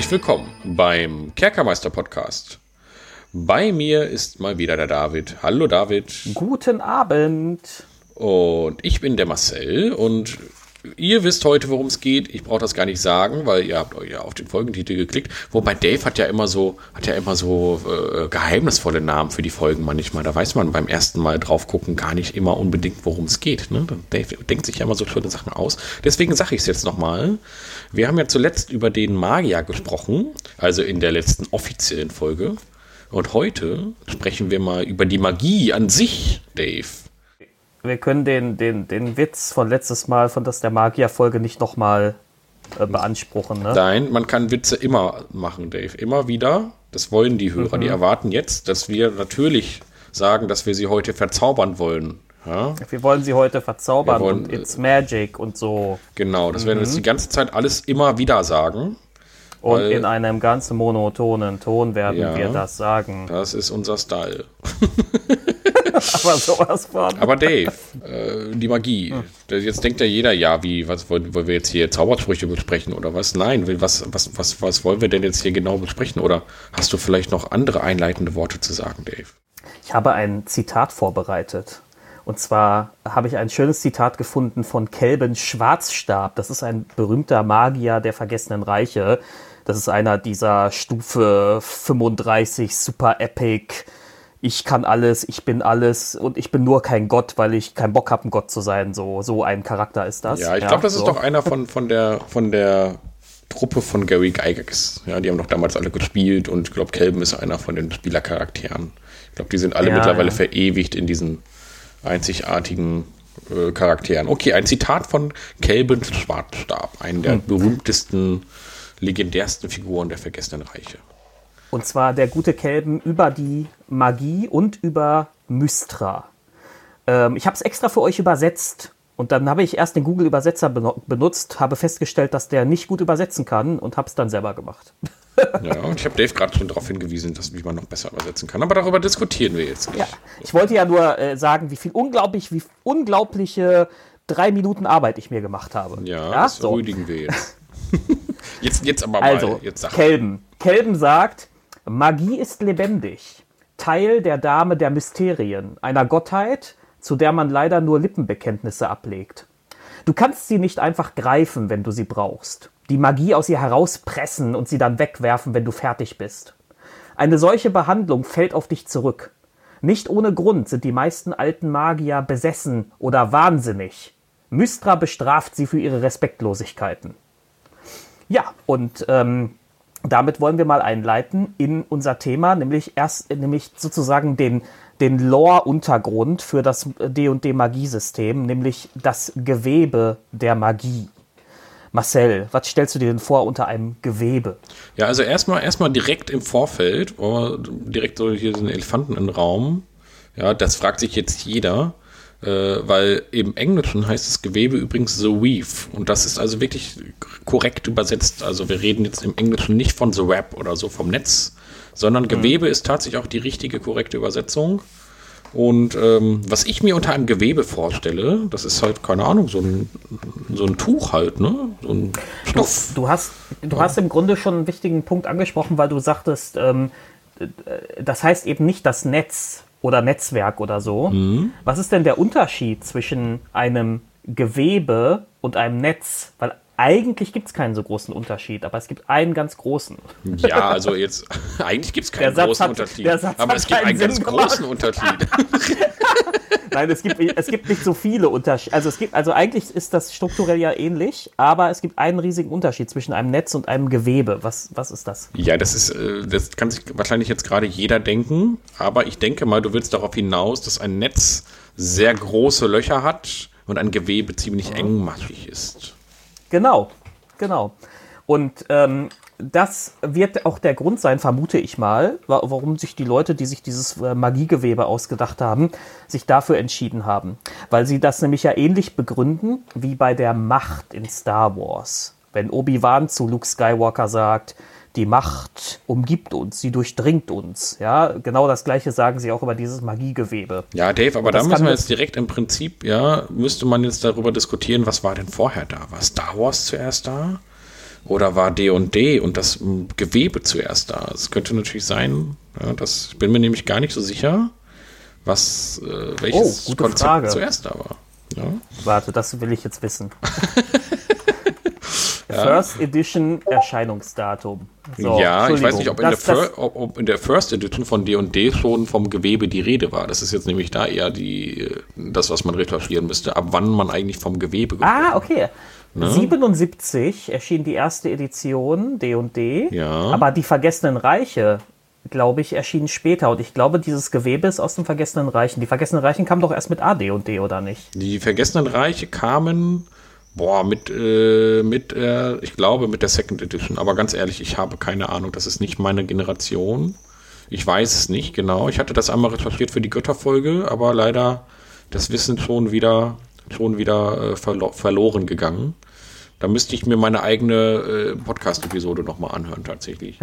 Herzlich willkommen beim Kerkermeister Podcast. Bei mir ist mal wieder der David. Hallo David. Guten Abend. Und ich bin der Marcel und Ihr wisst heute, worum es geht. Ich brauche das gar nicht sagen, weil ihr habt euch ja auf den Folgentitel geklickt. Wobei Dave hat ja immer so, hat ja immer so äh, geheimnisvolle Namen für die Folgen manchmal. Da weiß man beim ersten Mal drauf gucken gar nicht immer unbedingt, worum es geht. Ne? Dave denkt sich ja immer so schöne Sachen aus. Deswegen sage ich es jetzt nochmal. Wir haben ja zuletzt über den Magier gesprochen, also in der letzten offiziellen Folge. Und heute sprechen wir mal über die Magie an sich, Dave wir können den, den, den Witz von letztes Mal, von das der Magier-Folge nicht nochmal äh, beanspruchen. Ne? Nein, man kann Witze immer machen, Dave. Immer wieder. Das wollen die Hörer. Mhm. Die erwarten jetzt, dass wir natürlich sagen, dass wir sie heute verzaubern wollen. Ja? Wir wollen sie heute verzaubern wollen, und It's Magic und so. Genau, das mhm. werden wir jetzt die ganze Zeit alles immer wieder sagen. Und in einem ganz monotonen Ton werden ja, wir das sagen. Das ist unser Style. Aber sowas von. Aber Dave, äh, die Magie. Hm. Jetzt denkt ja jeder, ja, wie, was wollen, wollen wir jetzt hier Zaubersprüche besprechen oder was? Nein, was, was, was, was wollen wir denn jetzt hier genau besprechen? Oder hast du vielleicht noch andere einleitende Worte zu sagen, Dave? Ich habe ein Zitat vorbereitet. Und zwar habe ich ein schönes Zitat gefunden von Kelben Schwarzstab. Das ist ein berühmter Magier der vergessenen Reiche. Das ist einer dieser Stufe 35 Super Epic ich kann alles, ich bin alles und ich bin nur kein Gott, weil ich keinen Bock habe, ein Gott zu sein. So, so ein Charakter ist das. Ja, ich glaube, das so. ist doch einer von, von, der, von der Truppe von Gary Gygax. Ja, die haben doch damals alle gespielt und ich glaube, Kelben ist einer von den Spielercharakteren. Ich glaube, die sind alle ja, mittlerweile ja. verewigt in diesen einzigartigen äh, Charakteren. Okay, ein Zitat von Kelben Schwarzstab, einen der hm. berühmtesten, legendärsten Figuren der Vergessenen Reiche. Und zwar der gute Kelben über die Magie und über Mystra. Ähm, ich habe es extra für euch übersetzt. Und dann habe ich erst den Google-Übersetzer benutzt, habe festgestellt, dass der nicht gut übersetzen kann und habe es dann selber gemacht. ja, und ich habe Dave gerade schon darauf hingewiesen, dass, wie man noch besser übersetzen kann. Aber darüber diskutieren wir jetzt nicht. Ja, ich wollte ja nur äh, sagen, wie viel unglaublich, wie unglaubliche drei Minuten Arbeit ich mir gemacht habe. Ja, ja? das so. rüdigen wir jetzt. jetzt. Jetzt aber mal. Also, jetzt Kelben. Kelben sagt, Magie ist lebendig, Teil der Dame der Mysterien, einer Gottheit, zu der man leider nur Lippenbekenntnisse ablegt. Du kannst sie nicht einfach greifen, wenn du sie brauchst, die Magie aus ihr herauspressen und sie dann wegwerfen, wenn du fertig bist. Eine solche Behandlung fällt auf dich zurück. Nicht ohne Grund sind die meisten alten Magier besessen oder wahnsinnig. Mystra bestraft sie für ihre Respektlosigkeiten. Ja, und ähm, damit wollen wir mal einleiten in unser Thema, nämlich erst, nämlich sozusagen den, den Lore-Untergrund für das D&D Magiesystem, nämlich das Gewebe der Magie. Marcel, was stellst du dir denn vor unter einem Gewebe? Ja, also erstmal erstmal direkt im Vorfeld, oh, direkt so hier einen Elefanten im Raum. Ja, das fragt sich jetzt jeder weil im Englischen heißt das Gewebe übrigens The Weave und das ist also wirklich korrekt übersetzt. Also wir reden jetzt im Englischen nicht von The Web oder so vom Netz, sondern mhm. Gewebe ist tatsächlich auch die richtige, korrekte Übersetzung. Und ähm, was ich mir unter einem Gewebe vorstelle, das ist halt, keine Ahnung, so ein, so ein Tuch halt, ne? So ein Stoff. Du, du hast, du ja. hast im Grunde schon einen wichtigen Punkt angesprochen, weil du sagtest, ähm, das heißt eben nicht das Netz, oder Netzwerk oder so. Mhm. Was ist denn der Unterschied zwischen einem Gewebe und einem Netz? Weil eigentlich gibt es keinen so großen Unterschied, aber es gibt einen ganz großen. Ja, also jetzt, eigentlich gibt es keinen großen hat, Unterschied. aber es gibt einen Sinn ganz gemacht. großen Unterschied. Nein, es gibt, es gibt nicht so viele Unterschiede. Also es gibt, also eigentlich ist das strukturell ja ähnlich, aber es gibt einen riesigen Unterschied zwischen einem Netz und einem Gewebe. Was, was ist das? Ja, das ist, äh, das kann sich wahrscheinlich jetzt gerade jeder denken, aber ich denke mal, du willst darauf hinaus, dass ein Netz sehr große Löcher hat und ein Gewebe ziemlich engmaschig ist. Genau, genau. Und ähm, das wird auch der Grund sein, vermute ich mal, warum sich die Leute, die sich dieses äh, Magiegewebe ausgedacht haben, sich dafür entschieden haben. Weil sie das nämlich ja ähnlich begründen wie bei der Macht in Star Wars. Wenn Obi-Wan zu Luke Skywalker sagt, die Macht umgibt uns, sie durchdringt uns. Ja, genau das Gleiche sagen sie auch über dieses Magiegewebe. Ja, Dave, aber da müssen wir jetzt direkt im Prinzip, ja, müsste man jetzt darüber diskutieren, was war denn vorher da? War Star Wars zuerst da? Oder war D und D und das Gewebe zuerst da? Es könnte natürlich sein, ja, das ich bin mir nämlich gar nicht so sicher, was äh, welches Oh, Konzept Frage. zuerst da war. Ja. Warte, das will ich jetzt wissen. First Edition Erscheinungsdatum. So, ja, ich weiß nicht, ob in, der das, das, ob, ob in der First Edition von D&D schon vom Gewebe die Rede war. Das ist jetzt nämlich da eher die, äh, das, was man recherchieren müsste, ab wann man eigentlich vom Gewebe Ah, okay. Ne? 77 erschien die erste Edition D&D, Ja. aber die Vergessenen Reiche, glaube ich, erschienen später. Und ich glaube, dieses Gewebe ist aus den Vergessenen Reichen. Die Vergessenen Reichen kamen doch erst mit AD&D, oder nicht? Die Vergessenen Reiche kamen, boah, mit, äh, mit äh, ich glaube, mit der Second Edition. Aber ganz ehrlich, ich habe keine Ahnung. Das ist nicht meine Generation. Ich weiß es nicht genau. Ich hatte das einmal recherchiert für die Götterfolge, aber leider das Wissen schon wieder, schon wieder äh, verlo verloren gegangen. Da müsste ich mir meine eigene äh, Podcast-Episode nochmal anhören, tatsächlich.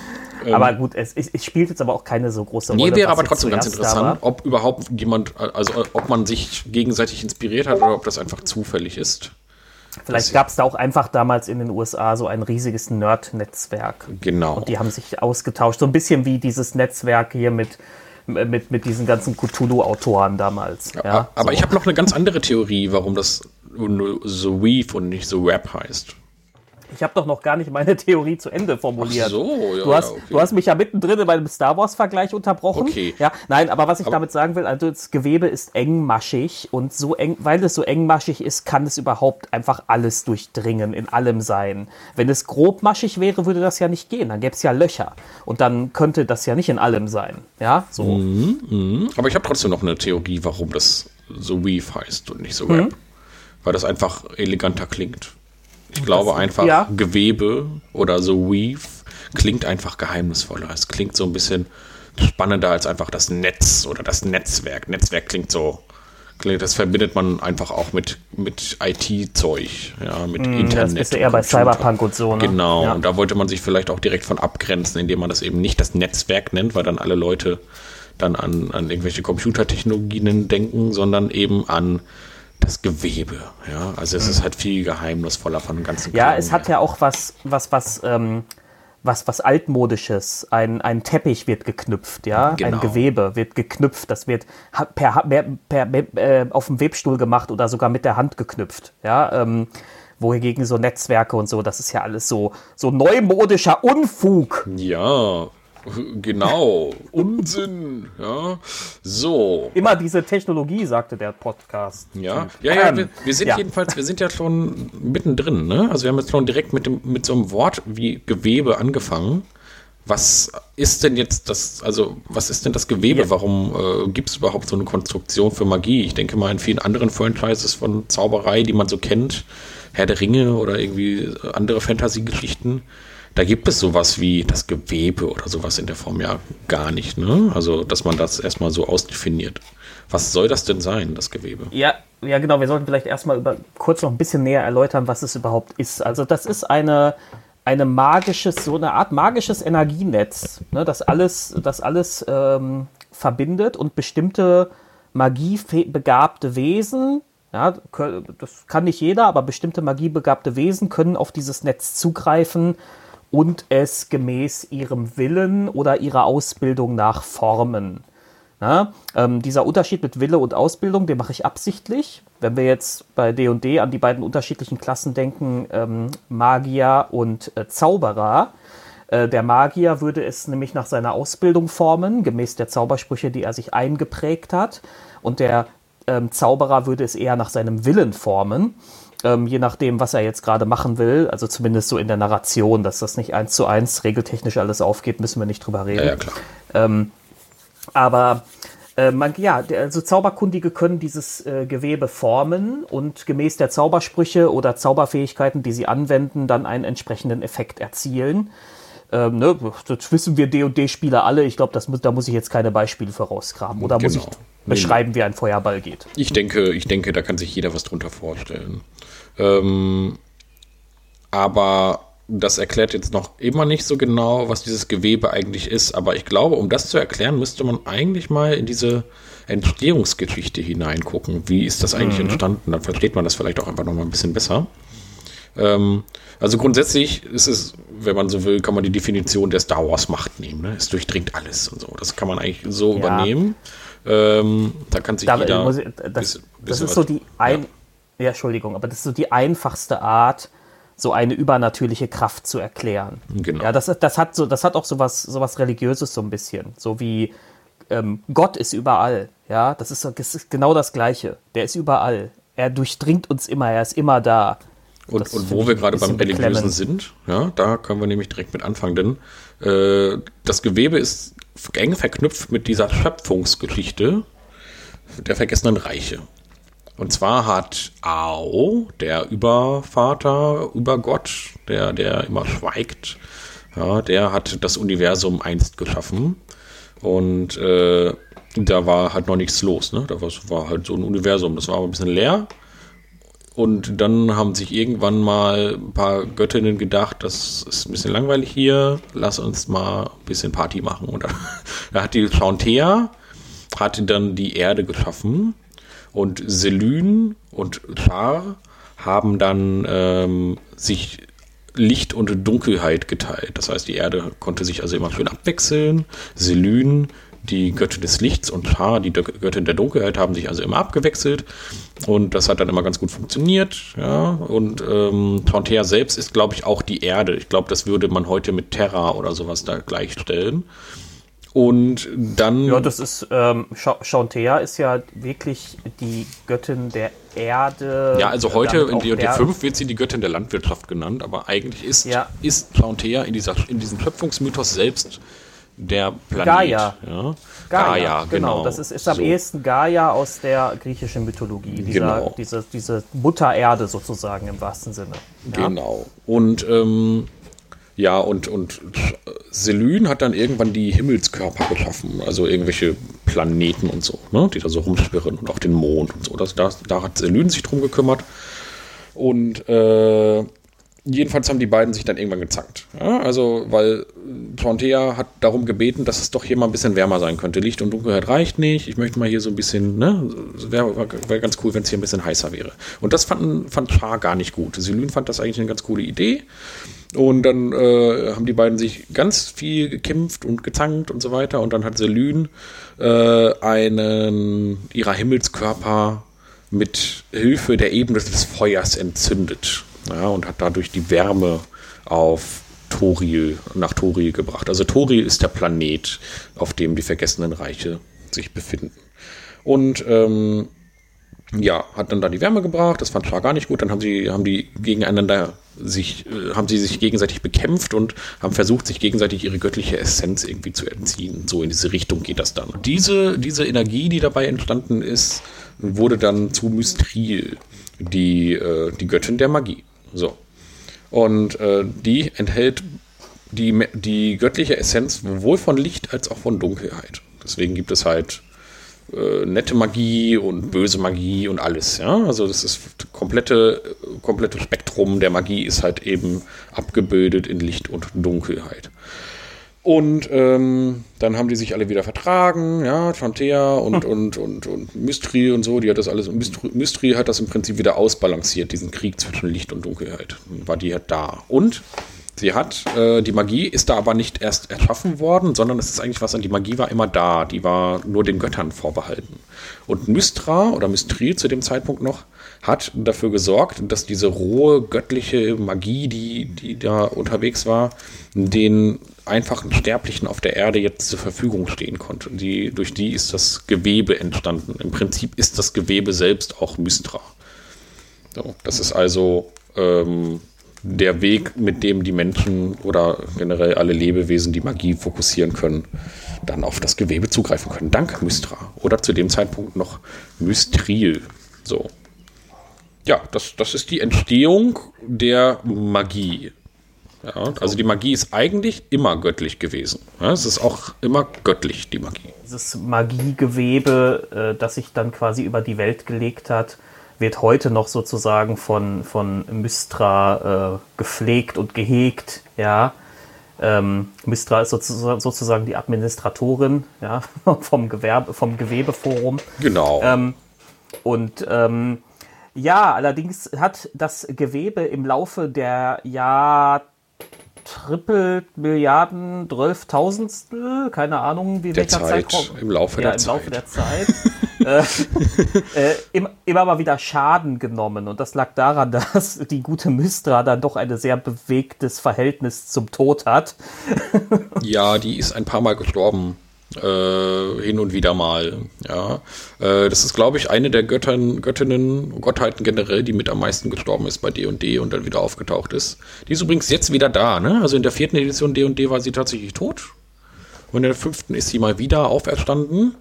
aber gut, es, es, es spielt jetzt aber auch keine so große Rolle. Ähm. Nee, wäre aber trotzdem ganz interessant, ob überhaupt jemand, also ob man sich gegenseitig inspiriert hat oder ob das einfach zufällig ist. Vielleicht gab es da auch einfach damals in den USA so ein riesiges Nerd-Netzwerk. Genau. Und die haben sich ausgetauscht. So ein bisschen wie dieses Netzwerk hier mit, mit, mit diesen ganzen Cthulhu-Autoren damals. Ja, aber so. ich habe noch eine ganz andere Theorie, warum das nur so Weave und nicht so Rap heißt. Ich habe doch noch gar nicht meine Theorie zu Ende formuliert. Ach so, ja, du, hast, ja, okay. du hast mich ja mittendrin in meinem Star Wars-Vergleich unterbrochen. Okay. Ja, nein, aber was ich damit sagen will, also das Gewebe ist engmaschig und so eng, weil es so engmaschig ist, kann es überhaupt einfach alles durchdringen, in allem sein. Wenn es grobmaschig wäre, würde das ja nicht gehen. Dann gäbe es ja Löcher. Und dann könnte das ja nicht in allem sein. Ja, so. Mhm. Aber ich habe trotzdem noch eine Theorie, warum das so Weave heißt und nicht so Mhm. Rap. Weil das einfach eleganter klingt. Ich glaube einfach, ja. Gewebe oder so Weave klingt einfach geheimnisvoller. Es klingt so ein bisschen spannender als einfach das Netz oder das Netzwerk. Netzwerk klingt so, klingt- das verbindet man einfach auch mit, mit IT-Zeug, ja, mit Das Internet. bist du und eher bei. Cyberpunk und so, ne? Genau, Ja. und da wollte man sich vielleicht auch direkt von abgrenzen, indem man das eben nicht das Netzwerk nennt, weil dann alle Leute dann an, an irgendwelche Computertechnologien denken, sondern eben an das Gewebe. Ja, also es ist halt viel geheimnisvoller von dem ganzen Mhm. Ja, es hat ja auch was, was, was, ähm, was, was altmodisches. Ein, ein Teppich wird geknüpft, ja, Genau. ein Gewebe wird geknüpft. Das wird per, per, per, äh, auf dem Webstuhl gemacht oder sogar mit der Hand geknüpft, ja. Ähm, wohingegen so Netzwerke und so, das ist ja alles so, so neumodischer Unfug. Ja, genau. Unsinn. Ja, so. Immer diese Technologie, sagte der Podcast. Ja, ja, ja, wir, wir sind ja. jedenfalls, wir sind ja schon mittendrin, ne? Also wir haben jetzt schon direkt mit, dem, mit so einem Wort wie Gewebe angefangen. Was ist denn jetzt das, also was ist denn das Gewebe? Ja. Warum äh, gibt es überhaupt so eine Konstruktion für Magie? Ich denke mal in vielen anderen Franchises von Zauberei, die man so kennt, Herr der Ringe oder irgendwie andere Fantasy-Geschichten, da gibt es sowas wie das Gewebe oder sowas in der Form ja gar nicht, ne? Also, dass man das erstmal so ausdefiniert. Was soll das denn sein, das Gewebe? Ja, ja, genau. Wir sollten vielleicht erstmal über, kurz noch ein bisschen näher erläutern, was es überhaupt ist. Also, das ist eine, eine magisches, so eine Art magisches Energienetz, ne, das alles, das alles ähm, verbindet und bestimmte magiebegabte Wesen, ja, das kann nicht jeder, aber bestimmte magiebegabte Wesen können auf dieses Netz zugreifen und es gemäß ihrem Willen oder ihrer Ausbildung nach formen. Ja, ähm, dieser Unterschied mit Wille und Ausbildung, den mache ich absichtlich. Wenn wir jetzt bei D&D an die beiden unterschiedlichen Klassen denken, ähm, Magier und äh, Zauberer, äh, der Magier würde es nämlich nach seiner Ausbildung formen, gemäß der Zaubersprüche, die er sich eingeprägt hat. Und der ähm, Zauberer würde es eher nach seinem Willen formen, ähm, je nachdem, was er jetzt gerade machen will. Also zumindest so in der Narration, dass das nicht eins zu eins regeltechnisch alles aufgeht, müssen wir nicht drüber reden. Ja, ja, klar. Aber äh, man, ja, der- also Zauberkundige können dieses äh, Gewebe formen und gemäß der Zaubersprüche oder Zauberfähigkeiten, die sie anwenden, dann einen entsprechenden Effekt erzielen. Ähm, ne, das wissen wir D&D-Spieler alle. Ich glaube, muss, da muss ich jetzt keine Beispiele für rausgraben. Oder muss Genau. ich beschreiben, wie ein Feuerball geht? Ich denke, ich denke, da kann sich jeder was drunter vorstellen. Ähm, aber das erklärt jetzt noch immer nicht so genau, was dieses Gewebe eigentlich ist. Aber ich glaube, um das zu erklären, müsste man eigentlich mal in diese Entstehungsgeschichte hineingucken. Wie ist das eigentlich entstanden? Dann versteht man das vielleicht auch einfach noch mal ein bisschen besser. Ähm, Also grundsätzlich ist es, wenn man so will, kann man die Definition der Star Wars Macht nehmen. Ne? Es durchdringt alles und so. Das kann man eigentlich so ja. übernehmen. Ähm, da kann sich da, jeder. Ich, das, bisschen, das ist so die ein, ja. ja. Entschuldigung, aber das ist so die einfachste Art, so eine übernatürliche Kraft zu erklären. Genau. Ja, das, das hat so, das hat auch sowas, sowas religiöses so ein bisschen, so wie ähm, Gott ist überall. Ja, das ist, das ist genau das Gleiche. Der ist überall. Er durchdringt uns immer. Er ist immer da. Und, und wo wir gerade beim Religiösen sind, ja, da können wir nämlich direkt mit anfangen, denn äh, das Gewebe ist eng verknüpft mit dieser Schöpfungsgeschichte der vergessenen Reiche. Und zwar hat Ao, der Übervater, Übergott, der, der immer schweigt, ja, der hat das Universum einst geschaffen. Und äh, da war halt noch nichts los. Ne? Da war, war halt so ein Universum. Das war aber ein bisschen leer. Und dann haben sich irgendwann mal ein paar Göttinnen gedacht, das ist ein bisschen langweilig hier, lass uns mal ein bisschen Party machen. Und da hat die Chauntea, hatte dann die Erde geschaffen und Selyn und Char haben dann ähm, sich Licht und Dunkelheit geteilt. Das heißt, die Erde konnte sich also immer schön abwechseln. Selyn die Göttin des Lichts und Char, die Göttin der Dunkelheit, haben sich also immer abgewechselt. Und das hat dann immer ganz gut funktioniert. Ja. Und ähm, Tontea selbst ist, glaube ich, auch die Erde. Ich glaube, das würde man heute mit Terra oder sowas da gleichstellen. Und dann. Ja, das ist, ähm, Chauntea ist ja wirklich die Göttin der Erde. Ja, also heute in D&D 5 wird sie die Göttin der Landwirtschaft genannt, aber eigentlich ist, ja. ist Chauntea in, dieser, in diesem Schöpfungsmythos selbst der Planet. Gaia. Ja. Gaia, Gaia genau. genau. Das ist, ist am so. ehesten Gaia aus der griechischen Mythologie. Dieser, genau. Diese, diese Mutter Erde sozusagen im wahrsten Sinne. Ja? Genau. Und ähm, ja, und, und Selyn hat dann irgendwann die Himmelskörper geschaffen, also irgendwelche Planeten und so, ne, die da so rumschwirren und auch den Mond und so. Das, das, da hat Selyn sich drum gekümmert. Und äh, jedenfalls haben die beiden sich dann irgendwann gezankt. Ja, also, weil Trontea hat darum gebeten, dass es doch hier mal ein bisschen wärmer sein könnte. Licht und Dunkelheit reicht nicht. Ich möchte mal hier so ein bisschen, ne, wäre wär ganz cool, wenn es hier ein bisschen heißer wäre. Und das fand, fand Char gar nicht gut. Selyn fand das eigentlich eine ganz coole Idee. Und dann äh, haben die beiden sich ganz viel gekämpft und gezankt und so weiter. Und dann hat Selyn äh, einen ihrer Himmelskörper mit Hilfe der Ebene des Feuers entzündet ja, und hat dadurch die Wärme auf Toril, nach Toril gebracht. Also Toril ist der Planet, auf dem die vergessenen Reiche sich befinden. Und ähm, ja, hat dann da die Wärme gebracht, das fand Char gar nicht gut, dann haben sie, haben die gegeneinander sich, äh, haben sie sich gegenseitig bekämpft und haben versucht, sich gegenseitig ihre göttliche Essenz irgendwie zu entziehen. So in diese Richtung geht das dann. Diese, diese Energie, die dabei entstanden ist, wurde dann zu Mystril, die, äh, die Göttin der Magie. So. Und äh, die enthält die, die göttliche Essenz sowohl von Licht als auch von Dunkelheit. Deswegen gibt es halt äh, nette Magie und böse Magie und alles. Ja? Also das ist komplette komplette Spektrum der Magie ist halt eben abgebildet in Licht und Dunkelheit. Und ähm, dann haben die sich alle wieder vertragen, ja, Chantea und, hm. und, und, und Mystery und so, die hat das alles, Mystery, Mystery hat das im Prinzip wieder ausbalanciert, diesen Krieg zwischen Licht und Dunkelheit. War die halt da. Und sie hat, äh, die Magie ist da aber nicht erst erschaffen worden, sondern es ist eigentlich was an, die Magie war immer da, die war nur den Göttern vorbehalten. Und Mystra oder Mystri zu dem Zeitpunkt noch, hat dafür gesorgt, dass diese rohe göttliche Magie, die, die da unterwegs war, den einfachen Sterblichen auf der Erde jetzt zur Verfügung stehen konnte. Die, durch die ist das Gewebe entstanden. Im Prinzip ist das Gewebe selbst auch Mystra. So, das ist also ähm, der Weg, mit dem die Menschen oder generell alle Lebewesen, die Magie fokussieren können, dann auf das Gewebe zugreifen können. Dank Mystra. Oder zu dem Zeitpunkt noch Mystril. So ja, das, das ist die Entstehung der Magie. Ja, also die Magie ist eigentlich immer göttlich gewesen. Ja, es ist auch immer göttlich, die Magie. Dieses Magiegewebe, äh, das sich dann quasi über die Welt gelegt hat, wird heute noch sozusagen von, von Mystra äh, gepflegt und gehegt. Ja. Ähm, Mystra ist sozusagen, sozusagen die Administratorin ja, vom, Gewerbe, vom Gewebeforum. Genau. Ähm, und ähm, Ja, allerdings hat das Gewebe im Laufe der Jahr Triple Milliarden, Zwölftausendstel, keine Ahnung, wie Der welcher Zeit, Zeitraum. im Laufe ja, der im Laufe Zeit. der Zeit. äh, äh, immer, immer mal wieder Schaden genommen. Und das lag daran, dass die gute Mystra dann doch ein sehr bewegtes Verhältnis zum Tod hat. Ja, die ist ein paar Mal gestorben. Äh, hin und wieder mal. Ja, äh, das ist, glaube ich, eine der Göttern, Göttinnen, Gottheiten generell, die mit am meisten gestorben ist bei D&D &D und dann wieder aufgetaucht ist. Die ist übrigens jetzt wieder da, ne? Also in der vierten Edition D&D &D war sie tatsächlich tot. Und in der fünften ist sie mal wieder auferstanden.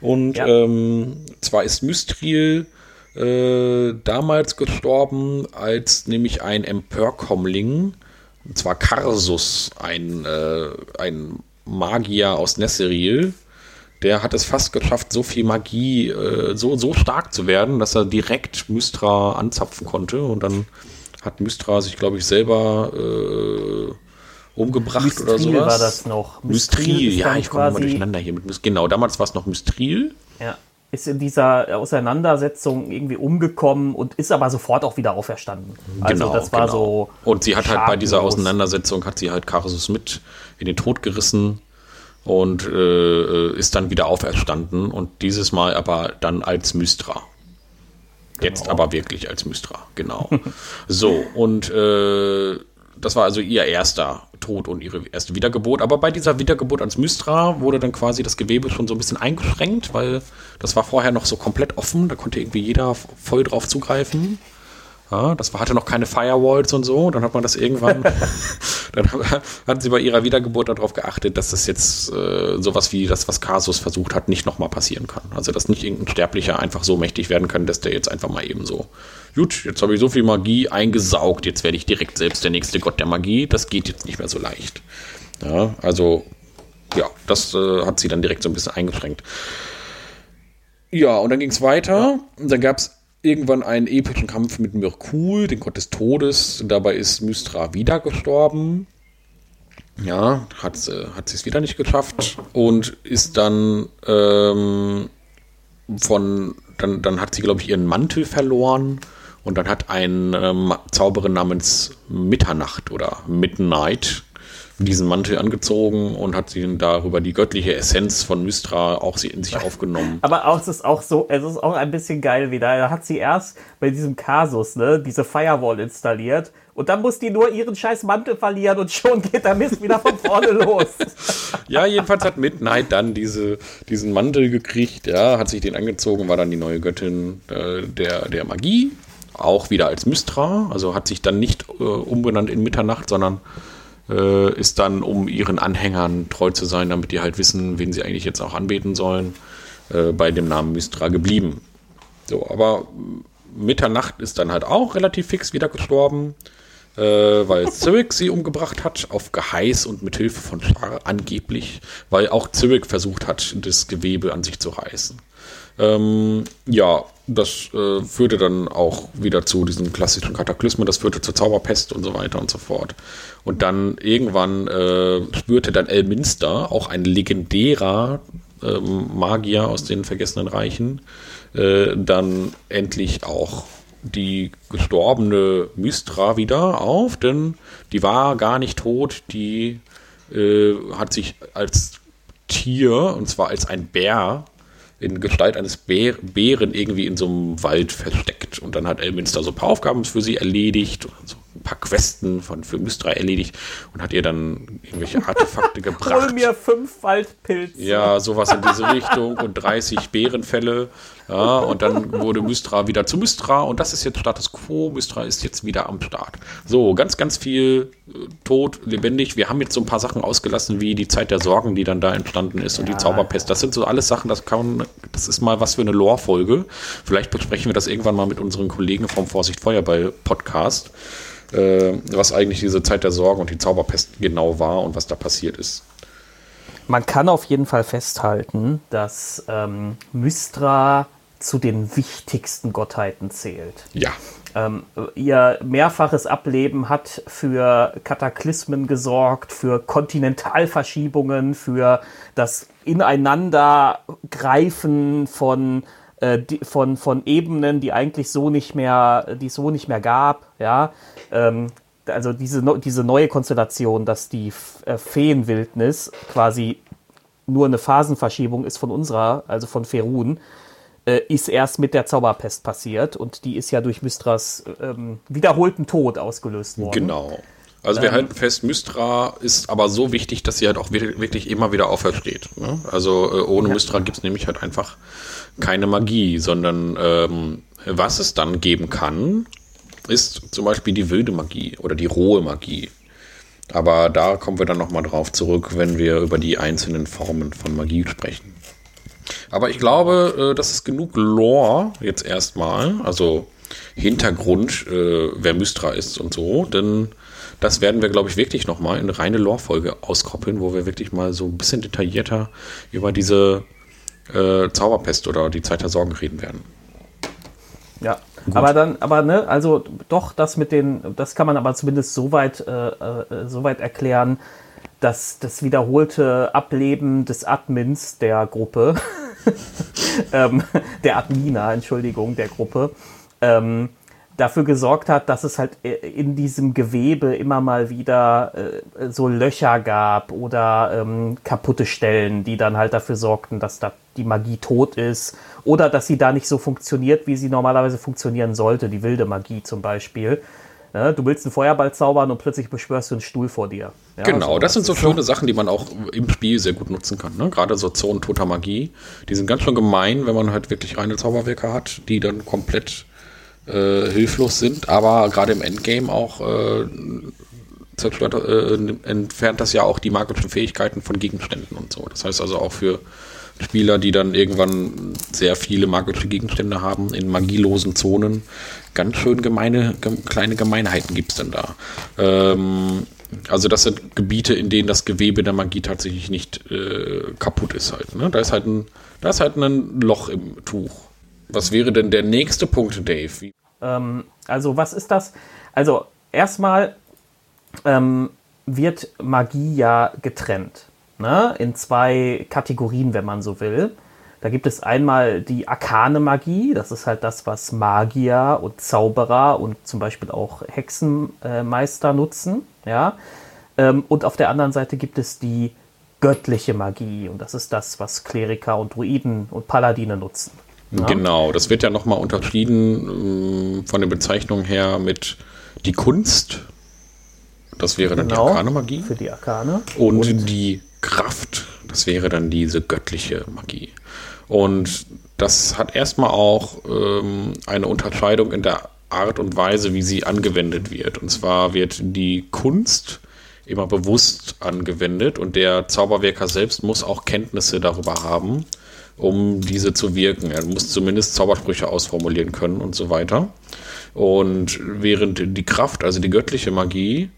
Und Ja. ähm, zwar ist Mystriel äh, damals gestorben, als nämlich ein Empörkommling, und zwar Karsus, ein, äh, ein Magier aus Nesseril, der hat es fast geschafft, so viel Magie, äh, so, so stark zu werden, dass er direkt Mystra anzapfen konnte. Und dann hat Mystra sich, glaube ich, selber äh, umgebracht oder Mystril sowas. war das noch. Mystril, ist ja, ich komme immer durcheinander hier mit Mys- Genau, damals war es noch Mystril. Ja. Ist in dieser Auseinandersetzung irgendwie umgekommen und ist aber sofort auch wieder auferstanden. Also das war so. Genau, Und sie hat halt bei dieser. Auseinandersetzung, hat sie halt Karsus mit in den Tod gerissen und äh, ist dann wieder auferstanden und dieses Mal aber dann als Mystra. Jetzt Genau. aber wirklich als Mystra, genau. so, und äh, das war also ihr erster Tod und ihre erste Wiedergeburt. Aber bei dieser Wiedergeburt als Mystra wurde dann quasi das Gewebe schon so ein bisschen eingeschränkt, weil das war vorher noch so komplett offen. Da konnte irgendwie jeder voll drauf zugreifen. Ja, das hatte noch keine Firewalls und so. Dann hat man das irgendwann, dann hat sie bei ihrer Wiedergeburt darauf geachtet, dass das jetzt äh, sowas wie das, was Kasus versucht hat, nicht nochmal passieren kann. Also, dass nicht irgendein Sterblicher einfach so mächtig werden kann, dass der jetzt einfach mal eben so, gut, jetzt habe ich so viel Magie eingesaugt, jetzt werde ich direkt selbst der nächste Gott der Magie. Das geht jetzt nicht mehr so leicht. Ja, also, ja, das äh, hat sie dann direkt so ein bisschen eingeschränkt. Ja, und dann ging es weiter. Und dann gab es irgendwann einen epischen Kampf mit Mirkul, den Gott des Todes. Dabei ist Mystra wieder gestorben. Ja, hat, sie- hat sie es wieder nicht geschafft und ist dann ähm, von, dann, dann hat sie, glaube ich, ihren Mantel verloren und dann hat ein ähm, Zauberer namens Mitternacht oder Midnight diesen Mantel angezogen und hat sie darüber die göttliche Essenz von Mystra auch in sich aufgenommen. Aber auch, es ist auch so, es ist auch ein bisschen geil wieder. Da hat sie erst bei diesem Kasus, ne, diese Firewall installiert und dann muss die nur ihren scheiß Mantel verlieren und schon geht der Mist wieder von vorne los. Ja, jedenfalls hat Midnight dann diese, diesen Mantel gekriegt, ja, hat sich den angezogen, war dann die neue Göttin äh, der, der Magie, auch wieder als Mystra, also hat sich dann nicht äh, umbenannt in Mitternacht, sondern äh, ist dann, um ihren Anhängern treu zu sein, damit die halt wissen, wen sie eigentlich jetzt auch anbeten sollen, äh, bei dem Namen Mystra geblieben. So, aber Mitternacht ist dann halt auch relativ fix wieder gestorben äh, weil Zurich sie umgebracht hat, auf Geheiß und mit Hilfe von Char angeblich, weil auch Zurich versucht hat, das Gewebe an sich zu reißen. Ähm, ja, das äh, führte dann auch wieder zu diesen klassischen Kataklysmen, das führte zur Zauberpest und so weiter und so fort. Und dann irgendwann äh, spürte dann Elminster, auch ein legendärer ähm, Magier aus den Vergessenen Reichen, äh, dann endlich auch die gestorbene Mystra wieder auf, denn die war gar nicht tot, die äh, hat sich als Tier, und zwar als ein Bär, in Gestalt eines Bär, Bären irgendwie in so einem Wald versteckt. Und dann hat Elminster so ein paar Aufgaben für sie erledigt, so ein paar Questen von, für Mystra erledigt und hat ihr dann irgendwelche Artefakte gebracht. Hol mir fünf Waldpilze. Ja, sowas in diese Richtung und 30 Bärenfälle. Ja, und dann wurde Mystra wieder zu Mystra und das ist jetzt Status Quo. Mystra ist jetzt wieder am Start. So, ganz, ganz viel äh, tot, lebendig. Wir haben jetzt so ein paar Sachen ausgelassen, wie die Zeit der Sorgen, die dann da entstanden ist und die Zauberpest. Das sind so alles Sachen, das kann, das ist mal was für eine Lore-Folge. Vielleicht besprechen wir das irgendwann mal mit unseren Kollegen vom Vorsicht Feuerball Podcast, äh, was eigentlich diese Zeit der Sorgen und die Zauberpest genau war und was da passiert ist. Man kann auf jeden Fall festhalten, dass ähm, Mystra zu den wichtigsten Gottheiten zählt. Ja. Ähm, ihr mehrfaches Ableben hat für Kataklysmen gesorgt, für Kontinentalverschiebungen, für das Ineinandergreifen von äh, die, von, von Ebenen, die eigentlich so nicht mehr, die es so nicht mehr gab, ja. Ähm, also diese, diese neue Konstellation, dass die äh, Feenwildnis quasi nur eine Phasenverschiebung ist von unserer, also von Ferun, äh, ist erst mit der Zauberpest passiert und die ist ja durch Mystras ähm, wiederholten Tod ausgelöst worden. Genau. Also wir ähm, halten fest, Mystra ist aber so wichtig, dass sie halt auch wirklich immer wieder aufersteht. Ne? Also äh, ohne ja. Mystra gibt es nämlich halt einfach keine Magie, sondern ähm, was es dann geben kann, ist zum Beispiel die wilde Magie oder die rohe Magie. Aber da kommen wir dann nochmal drauf zurück, wenn wir über die einzelnen Formen von Magie sprechen. Aber ich glaube, äh, das ist genug Lore jetzt erstmal, also Hintergrund, äh, wer Mystra ist und so, denn das werden wir, glaube ich, wirklich nochmal in eine reine Lore-Folge auskoppeln, wo wir wirklich mal so ein bisschen detaillierter über diese äh, Zauberpest oder die Zeit der Sorgen reden werden. Ja, Gut. aber dann, aber ne, also doch, das mit den, das kann man aber zumindest so weit, äh, äh, so weit erklären, dass das wiederholte Ableben des Admins der Gruppe, ähm, der Admina, Entschuldigung, der Gruppe, ähm, dafür gesorgt hat, dass es halt äh, in diesem Gewebe immer mal wieder äh, so Löcher gab oder ähm, kaputte Stellen, die dann halt dafür sorgten, dass da die Magie tot ist oder dass sie da nicht so funktioniert, wie sie normalerweise funktionieren sollte, die wilde Magie zum Beispiel. Ja, du willst einen Feuerball zaubern und plötzlich beschwörst du einen Stuhl vor dir. Ja, genau, so, das sind so schöne Sachen, die man auch im Spiel sehr gut nutzen kann. Ne? Gerade so Zonen toter Magie, die sind ganz schön gemein, wenn man halt wirklich reine Zauberwirker hat, die dann komplett äh, hilflos sind, aber gerade im Endgame auch äh, äh, entfernt das ja auch die magischen Fähigkeiten von Gegenständen und so. Das heißt also auch für Spieler, die dann irgendwann sehr viele magische Gegenstände haben in magielosen Zonen, ganz schön gemeine, ge kleine Gemeinheiten gibt es denn da. Ähm, also das sind Gebiete, in denen das Gewebe der Magie tatsächlich nicht äh, kaputt ist halt. Ne? Da ist halt ein, da ist halt ein Loch im Tuch. Was wäre denn der nächste Punkt, Dave? Ähm, also was ist das? Also erstmal ähm, wird Magie ja getrennt ne? in zwei Kategorien, wenn man so will. Da gibt es einmal die arkane Magie, das ist halt das, was Magier und Zauberer und zum Beispiel auch Hexenmeister nutzen. Ja? Ähm, und auf der anderen Seite gibt es die göttliche Magie und das ist das, was Kleriker und Druiden und Paladine nutzen. Ja? Genau, das wird ja nochmal unterschieden äh, von den Bezeichnungen her mit die Kunst. Das wäre dann genau, die arkane Magie. Für die Arkane. Und, und die Kraft. Das wäre dann diese göttliche Magie. Und das hat erstmal auch ähm, eine Unterscheidung in der Art und Weise, wie sie angewendet wird. Und zwar wird die Kunst immer bewusst angewendet und der Zauberwerker selbst muss auch Kenntnisse darüber haben, um diese zu wirken. Er muss zumindest Zaubersprüche ausformulieren können und so weiter. Und während die Kraft, also die göttliche Magie,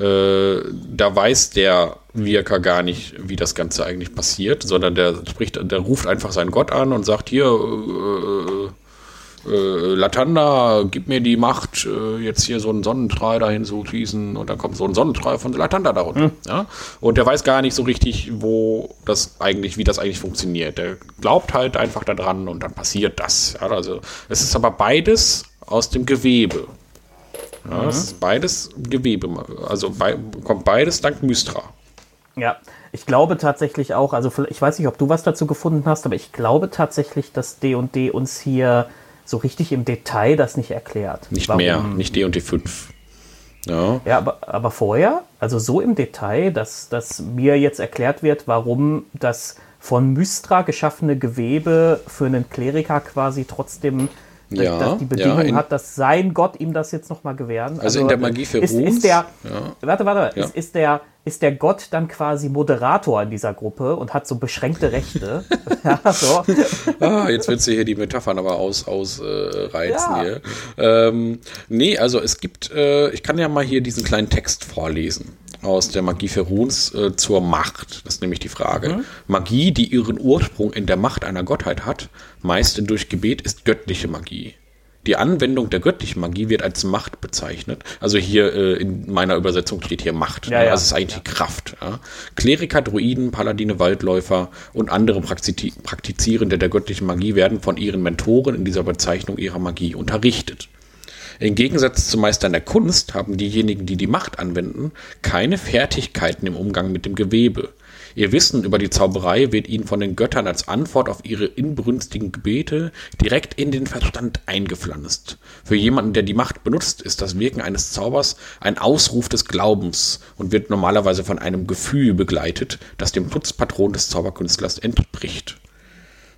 äh, da weiß der Wirker gar nicht, wie das Ganze eigentlich passiert, sondern der spricht, der ruft einfach seinen Gott an und sagt hier, äh, äh, Latanda, gib mir die Macht, äh, jetzt hier so einen Sonnenstrahl dahin zu schießen und dann kommt so ein Sonnenstrahl von Latanda darunter. Mhm. Ja? Und der weiß gar nicht so richtig, wo das eigentlich, wie das eigentlich funktioniert. Der glaubt halt einfach daran und dann passiert das. Ja? Also es ist aber beides aus dem Gewebe. Ja, mhm. Es ist beides Gewebe, also bei, kommt beides dank Mystra. Ja, ich glaube tatsächlich auch, also ich weiß nicht, ob du was dazu gefunden hast, aber ich glaube tatsächlich, dass D&D uns hier so richtig im Detail das nicht erklärt. Nicht warum. mehr, nicht D&D 5. Ja, ja aber, aber vorher, also so im Detail, dass, dass mir jetzt erklärt wird, warum das von Mystra geschaffene Gewebe für einen Kleriker quasi trotzdem ja, dass die Bedingung ja, hat, dass sein Gott ihm das jetzt nochmal gewähren. Also, also in der Magie für ist, ist der, ja. Warte, warte, ist, ist, der, ist der Gott dann quasi Moderator in dieser Gruppe und hat so beschränkte Rechte? so. ah, jetzt willst du hier die Metaphern aber aus, ausreizen äh, hier. Ähm, nee, also es gibt, äh, ich kann ja mal hier diesen kleinen Text vorlesen aus der Magie Feruns äh, zur Macht. Das ist nämlich die Frage. Mhm. Magie, die ihren Ursprung in der Macht einer Gottheit hat, meist durch Gebet, ist göttliche Magie. Die Anwendung der göttlichen Magie wird als Macht bezeichnet. Also hier äh, in meiner Übersetzung steht hier Macht. Ja, ne? ja. Also es ist eigentlich Kraft. Ja? Kleriker, Druiden, Paladine, Waldläufer und andere Praktizi Praktizierende der göttlichen Magie werden von ihren Mentoren in dieser Bezeichnung ihrer Magie unterrichtet. Im Gegensatz zu Meistern der Kunst haben diejenigen, die die Macht anwenden, keine Fertigkeiten im Umgang mit dem Gewebe. Ihr Wissen über die Zauberei wird ihnen von den Göttern als Antwort auf ihre inbrünstigen Gebete direkt in den Verstand eingepflanzt. Für jemanden, der die Macht benutzt, ist das Wirken eines Zaubers ein Ausruf des Glaubens und wird normalerweise von einem Gefühl begleitet, das dem Schutzpatron des Zauberkünstlers entspricht.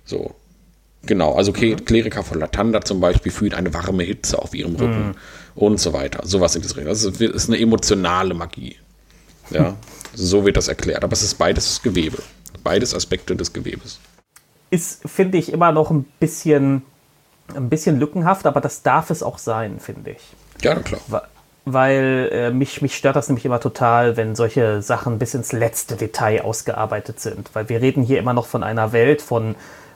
So. Genau, also Ke- Kleriker von Latanda zum Beispiel fühlen eine warme Hitze auf ihrem Rücken und so weiter. Sowas in diese Richtung. Es ist eine emotionale Magie. Ja, so wird das erklärt. Aber es ist beides Gewebe. Beides Aspekte des Gewebes. Ist, finde ich, immer noch ein bisschen, ein bisschen lückenhaft, aber das darf es auch sein, finde ich. Ja, klar. Wa- Weil äh, mich, mich stört das nämlich immer total, wenn solche Sachen bis ins letzte Detail ausgearbeitet sind. Weil wir reden hier immer noch von einer Welt von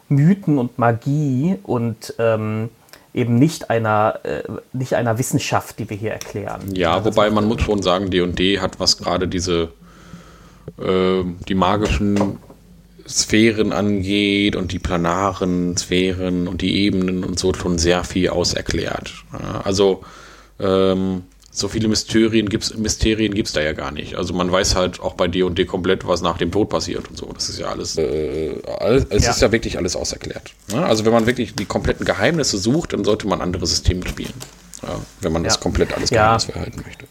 Mythen und Magie und ähm, eben nicht einer, äh, nicht einer Wissenschaft, die wir hier erklären. Ja, wobei man muss schon sagen, D&D hat, was gerade diese äh, die magischen Sphären angeht und die planaren Sphären und die Ebenen und so schon sehr viel auserklärt. Ja, also ähm, so viele Mysterien gibt's Mysterien gibt's da ja gar nicht. Also man weiß halt auch bei D&D komplett, was nach dem Tod passiert und so. Das ist ja alles, äh, alles es Ja. ist ja wirklich alles auserklärt. Ja, also wenn man wirklich die kompletten Geheimnisse sucht, dann sollte man andere Systeme spielen. Ja, wenn man das Ja. komplett alles Ja. geheimnisvoll halten möchte.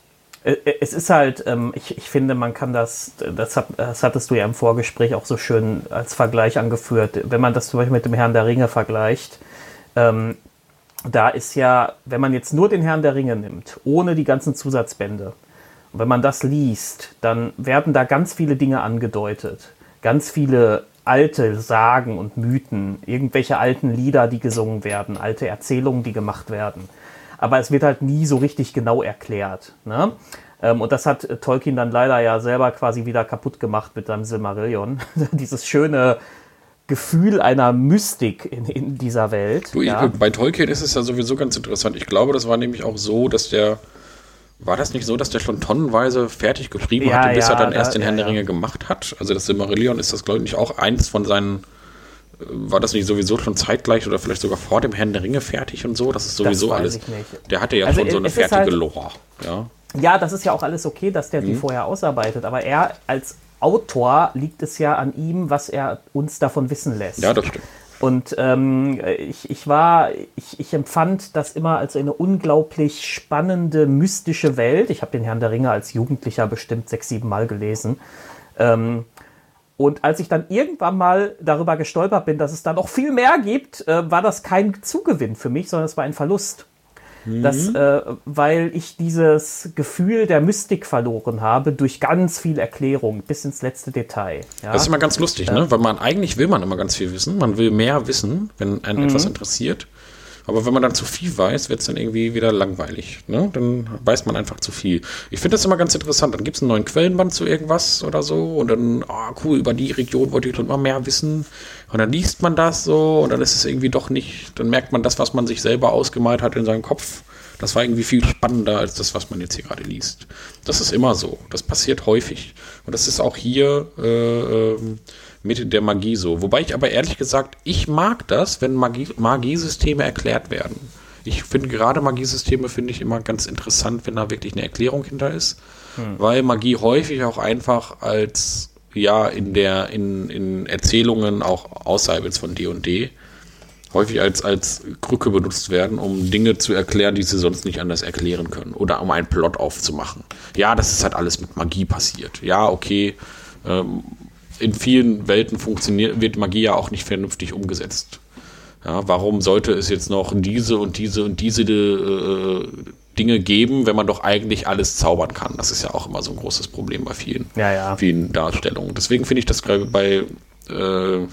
Äh, Es ist halt, ähm, ich, ich finde, man kann das, das, hat, das hattest du ja im Vorgespräch auch so schön als Vergleich angeführt. Wenn man das zum Beispiel mit dem Herrn der Ringe vergleicht, ähm, da ist ja, wenn man jetzt nur den Herrn der Ringe nimmt, ohne die ganzen Zusatzbände, und wenn man das liest, dann werden da ganz viele Dinge angedeutet. Ganz viele alte Sagen und Mythen, irgendwelche alten Lieder, die gesungen werden, alte Erzählungen, die gemacht werden. Aber es wird halt nie so richtig genau erklärt. Ne? Ähm, und das hat äh, Tolkien dann leider ja selber quasi wieder kaputt gemacht mit seinem Silmarillion. Dieses schöne Gefühl einer Mystik in, in dieser Welt. Du, ja. ich, bei Tolkien ist es ja sowieso ganz interessant. Ich glaube, das war nämlich auch so, dass der. War das nicht so, dass der schon tonnenweise fertig geschrieben Ja, hatte, bis ja, er dann da- erst den ja, Herrn der. Ringe gemacht hat? Also das Silmarillion ist das, glaube ich, nicht auch eins von seinen. äh, War das nicht sowieso schon zeitgleich oder vielleicht sogar vor dem Herrn der Ringe fertig und so? Das ist sowieso weiß alles. Der hatte ja Also schon so eine fertige halt- Lore. Ja. Ja, das ist ja auch alles okay, dass der Mhm. die vorher ausarbeitet. Aber er als Autor liegt es ja an ihm, was er uns davon wissen lässt. ja, das stimmt. Und ähm, ich, ich war, ich, ich empfand das immer als eine unglaublich spannende, mystische Welt. Ich habe den Herrn der Ringe als Jugendlicher bestimmt sechs, sieben Mal gelesen. Ähm, und als ich dann irgendwann mal darüber gestolpert bin, dass es da noch viel mehr gibt, äh, war das kein Zugewinn für mich, sondern es war ein Verlust. Das, äh, weil ich dieses Gefühl der Mystik verloren habe durch ganz viel Erklärung bis ins letzte Detail. Ja? Das ist immer ganz lustig, ne? Weil man eigentlich will man immer ganz viel wissen. Man will mehr wissen, wenn einen Mhm. etwas interessiert. Aber wenn man dann zu viel weiß, wird es dann irgendwie wieder langweilig. Ne? Dann weiß man einfach zu viel. Ich finde das immer ganz interessant. Dann gibt es einen neuen Quellenband zu irgendwas oder so. Und dann, ah, cool, über die Region wollte ich schon immer mehr wissen. Und dann liest man das so und dann ist es irgendwie doch nicht. Dann merkt man das, was man sich selber ausgemalt hat in seinem Kopf. Das war irgendwie viel spannender als das, was man jetzt hier gerade liest. Das ist immer so. Das passiert häufig. Und das ist auch hier äh, ähm, mit der Magie so. Wobei ich aber ehrlich gesagt, ich mag das, wenn Magie, Magiesysteme erklärt werden. Ich finde gerade Magiesysteme finde ich immer ganz interessant, wenn da wirklich eine Erklärung hinter ist. Weil Magie häufig auch einfach als ja in der in, in Erzählungen auch außerhalb jetzt von D&D häufig als, als Krücke benutzt werden, um Dinge zu erklären, die sie sonst nicht anders erklären können. Oder um einen Plot aufzumachen. Ja, das ist halt alles mit Magie passiert. Ja, okay. Ähm, in vielen Welten funktioniert, wird Magie ja auch nicht vernünftig umgesetzt. Ja, warum sollte es jetzt noch diese und diese und diese äh, Dinge geben, wenn man doch eigentlich alles zaubern kann? Das ist ja auch immer so ein großes Problem bei vielen, Ja, ja. vielen Darstellungen. Deswegen finde ich das gerade bei äh,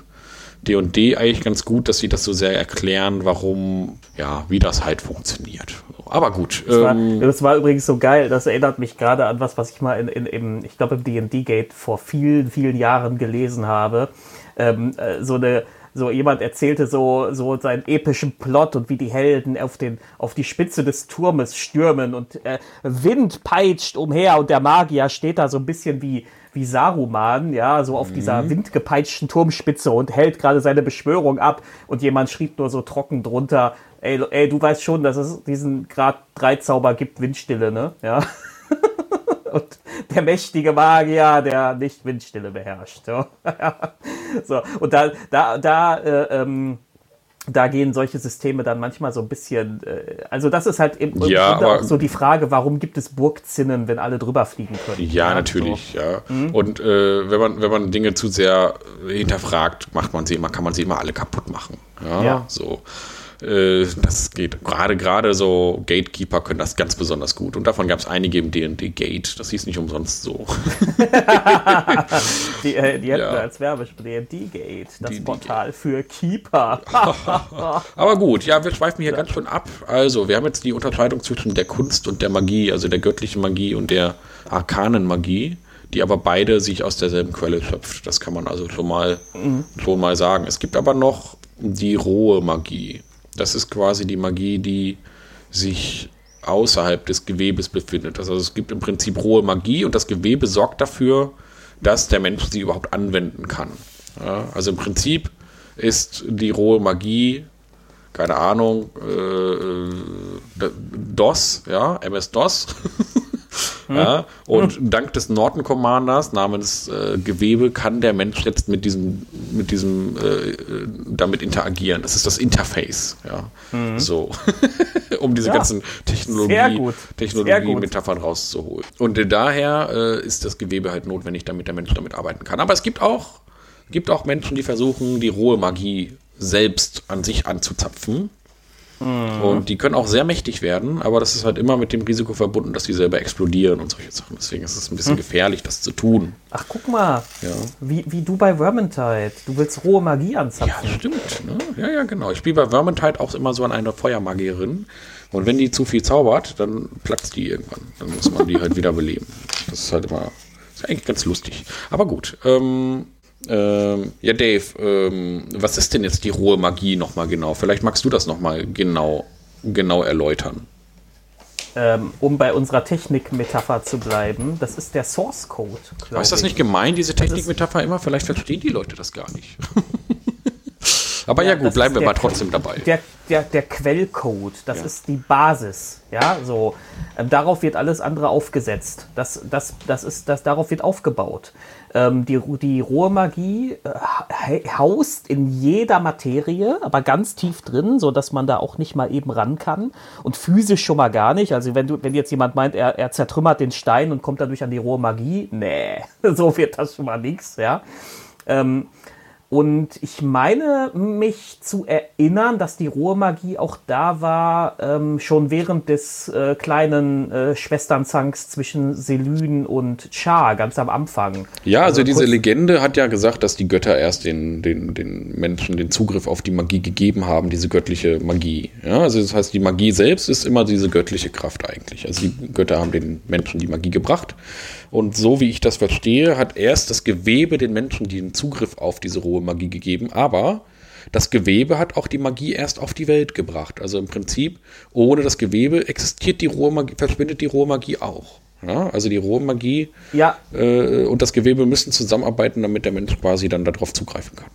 D&D eigentlich ganz gut, dass sie das so sehr erklären, warum, ja, wie das halt funktioniert. Aber gut. Das war, ähm, das war übrigens so geil. Das erinnert mich gerade an was, was ich mal in, in, im, ich glaube, im D&D-Gate vor vielen, vielen Jahren gelesen habe. Ähm, äh, so eine so jemand erzählte so, so seinen epischen Plot und wie die Helden auf, den, auf die Spitze des Turmes stürmen und äh, Wind peitscht umher und der Magier steht da so ein bisschen wie, wie Saruman, ja, so auf mhm. dieser windgepeitschten Turmspitze und hält gerade seine Beschwörung ab und jemand schrieb nur so trocken drunter, ey, ey du weißt schon, dass es diesen Grad 3 Zauber gibt, Windstille, ne? Ja. Und der mächtige Magier, der nicht Windstille beherrscht. So, so und da, da, da, äh, ähm, da gehen solche Systeme dann manchmal so ein bisschen, äh, also das ist halt im, ja, auch so die Frage, warum gibt es Burgzinnen, wenn alle drüber fliegen können? Ja, ja natürlich, so. ja. Mhm. Und äh, wenn man wenn man Dinge zu sehr hinterfragt, macht man sie immer, kann man sie immer alle kaputt machen. Ja, ja. so. Äh, das geht gerade gerade so Gatekeeper können das ganz besonders gut und davon gab es einige im D&D Gate. Das hieß nicht umsonst so. die, äh, die hätten ja. als Werbespray D&D Gate, das D Portal für Keeper. Aber gut, ja, wir schweifen hier ja. ganz schön ab. Also, wir haben jetzt die Unterscheidung zwischen der Kunst und der Magie, also der göttlichen Magie und der arkanen Magie die aber beide sich aus derselben Quelle schöpft. Das kann man also schon mal, mhm. schon mal sagen. Es gibt aber noch die rohe Magie. Das ist quasi die Magie, die sich außerhalb des Gewebes befindet. Also es gibt im Prinzip rohe Magie und das Gewebe sorgt dafür, dass der Mensch sie überhaupt anwenden kann. Ja, also im Prinzip ist die rohe Magie, keine Ahnung, äh, äh DOS, ja, MS-DOS. Ja, und hm. dank des Norton Commanders namens äh, Gewebe kann der Mensch jetzt mit diesem, mit diesem, äh, damit interagieren. Das ist das Interface, ja. Mhm. So. um diese ja. ganzen Technologie, Technologie-Metaphern rauszuholen. Und daher äh, ist das Gewebe halt notwendig, damit der Mensch damit arbeiten kann. Aber es gibt auch, gibt auch Menschen, die versuchen, die rohe Magie selbst an sich anzuzapfen Mhm. Und die können auch sehr mächtig werden, aber das ist halt immer mit dem Risiko verbunden, dass die selber explodieren und solche Sachen. Deswegen ist es ein bisschen mhm. gefährlich, das zu tun. Ach, guck mal. Ja. Wie, wie du bei Vermintide. Du willst rohe Magie anzapfen. Ja, stimmt. Ne? Ja, ja, genau. Ich spiele bei Vermintide auch immer so an einer Feuermagierin. Und wenn die zu viel zaubert, dann platzt die irgendwann. Dann muss man die halt wieder beleben. Das ist halt immer, ist eigentlich ganz lustig. Aber gut. Ähm, ähm, ja, Dave, ähm, was ist denn jetzt die rohe Magie nochmal genau? Vielleicht magst du das nochmal genau, genau erläutern. Ähm, um bei unserer Technikmetapher zu bleiben, das ist der Source Code. ist das nicht gemein, diese Technikmetapher immer? Vielleicht verstehen die Leute das gar nicht. Aber ja, ja gut, bleiben wir mal trotzdem dabei. Der, der, der Quellcode, das ja. ist die Basis. Ja, so. Ähm, darauf wird alles andere aufgesetzt. Das, das, das ist, das, darauf wird aufgebaut. Ähm, die, die rohe Magie äh, haust in jeder Materie, aber ganz tief drin, so dass man da auch nicht mal eben ran kann. Und physisch schon mal gar nicht. Also wenn du, wenn jetzt jemand meint, er, er zertrümmert den Stein und kommt dadurch an die rohe Magie, nee, so wird das schon mal nichts, ja. Ähm, und ich meine mich zu erinnern, dass die rohe Magie auch da war, ähm, schon während des äh, kleinen äh, Schwesternzanks zwischen Selyn und Char, ganz am Anfang. Ja, also, also diese Legende hat ja gesagt, dass die Götter erst den, den, den Menschen den Zugriff auf die Magie gegeben haben, diese göttliche Magie. Ja, also das heißt, die Magie selbst ist immer diese göttliche Kraft eigentlich. Also die Götter haben den Menschen die Magie gebracht. Und so wie ich das verstehe, hat erst das Gewebe den Menschen den Zugriff auf diese rohe Magie gegeben, aber das Gewebe hat auch die Magie erst auf die Welt gebracht. Also im Prinzip, ohne das Gewebe existiert die rohe Magie, verschwindet die rohe Magie auch. Ja, also die rohe Magie ja. äh, und das Gewebe müssen zusammenarbeiten, damit der Mensch quasi dann darauf zugreifen kann.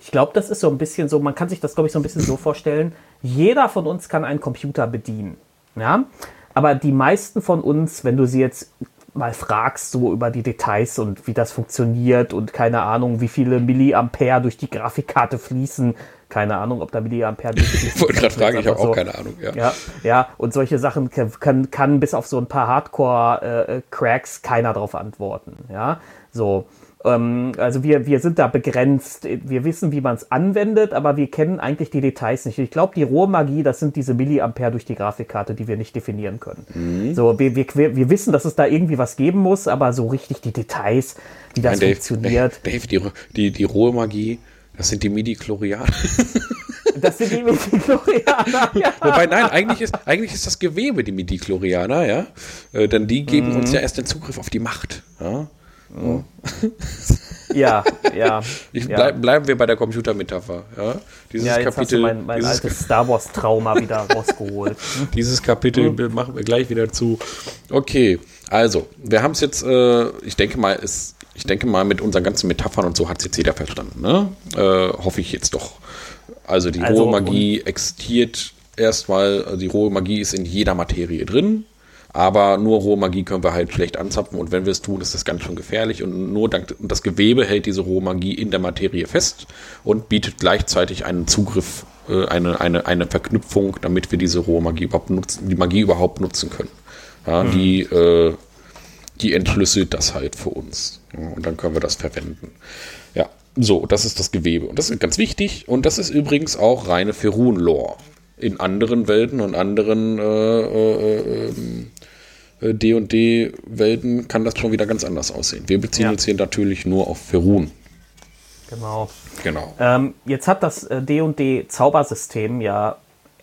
Ich glaube, das ist so ein bisschen so, man kann sich das, glaube ich, so ein bisschen so vorstellen. Jeder von uns kann einen Computer bedienen. Ja? Aber die meisten von uns, wenn du sie jetzt mal fragst, so über die Details und wie das funktioniert und keine Ahnung, wie viele Milliampere durch die Grafikkarte fließen. Keine Ahnung, ob da Milliampere durchfließen. ich wollte gerade fragen, ich habe so. auch keine Ahnung. Ja. ja, ja, und solche Sachen kann, kann bis auf so ein paar Hardcore-Cracks äh, keiner drauf antworten. Ja, so. Ähm, also wir, wir sind da begrenzt. Wir wissen, wie man es anwendet, aber wir kennen eigentlich die Details nicht. Ich glaube, die rohe Magie, das sind diese Milliampere durch die Grafikkarte, die wir nicht definieren können. Mhm. So, wir, wir, wir wissen, dass es da irgendwie was geben muss, aber so richtig die Details, wie das Nein, funktioniert. Dave, die, die, die rohe Magie, das sind die Midi-Chlorianer. Das sind die Midi-Chlorianer. Ja. Wobei, nein, eigentlich ist, eigentlich ist das Gewebe die Midi-Chlorianer, ja. Äh, denn die geben mhm. uns ja erst den Zugriff auf die Macht. Ja. Ja, ja. Ich ja. bleib, bleiben wir bei der Computermetapher. Ja? Dieses ja, jetzt hast du Kapitel, mein, mein dieses, altes Star Wars-Trauma wieder rausgeholt. dieses Kapitel machen wir gleich wieder zu. Okay, also, wir haben es jetzt, äh, ich denke mal, es, ich denke mal, mit unseren ganzen Metaphern und so hat es jetzt jeder verstanden. Ne? Äh, hoffe ich jetzt doch. Also die Also, rohe Magie existiert erstmal, also die rohe Magie ist in jeder Materie drin. Aber nur rohe Magie können wir halt schlecht anzapfen und wenn wir es tun, ist das ganz schön gefährlich und nur dank, das Gewebe hält diese rohe Magie in der Materie fest und bietet gleichzeitig einen Zugriff, äh, eine, eine, eine Verknüpfung, damit wir diese rohe Magie überhaupt nutzen, die Magie überhaupt nutzen können. Ja, Die, äh, die entschlüsselt das halt für uns. Ja, und dann können wir das verwenden. Ja, so, das ist das Gewebe. Und das ist ganz wichtig. Und das ist übrigens auch reine Ferun-Lore. In anderen Welten und anderen äh, äh, ähm, äh, D&D-Welten kann das schon wieder ganz anders aussehen. Wir beziehen Ja. uns hier natürlich nur auf Ferun. Genau. Genau. Ähm, jetzt hat das äh, D&D Zaubersystem ja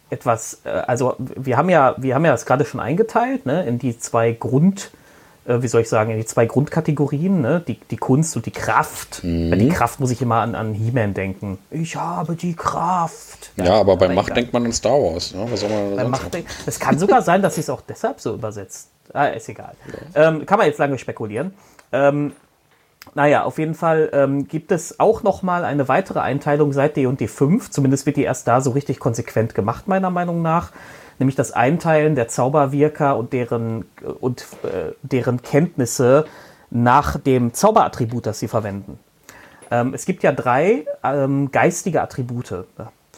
etwas, äh, also wir haben ja, wir haben ja das gerade schon eingeteilt, ne, in die zwei Grund, äh, wie soll ich sagen, in die zwei Grundkategorien, ne, die, die Kunst und die Kraft. Bei die Kraft muss ich immer an, an He-Man denken. Ich habe die Kraft. Ja, aber bei Macht denkt man an Star Wars. Ne? Was soll man da Bei Macht? Es kann sogar sein, dass sie es auch deshalb so übersetzt. Ah, ist egal. Ähm, kann man jetzt lange spekulieren. Ähm, naja, auf jeden Fall ähm, gibt es auch noch mal eine weitere Einteilung seit D&D 5. Zumindest wird die erst da so richtig konsequent gemacht, meiner Meinung nach. Nämlich das Einteilen der Zauberwirker und deren, und, äh, deren Kenntnisse nach dem Zauberattribut, das sie verwenden. Ähm, es gibt ja drei ähm, geistige Attribute.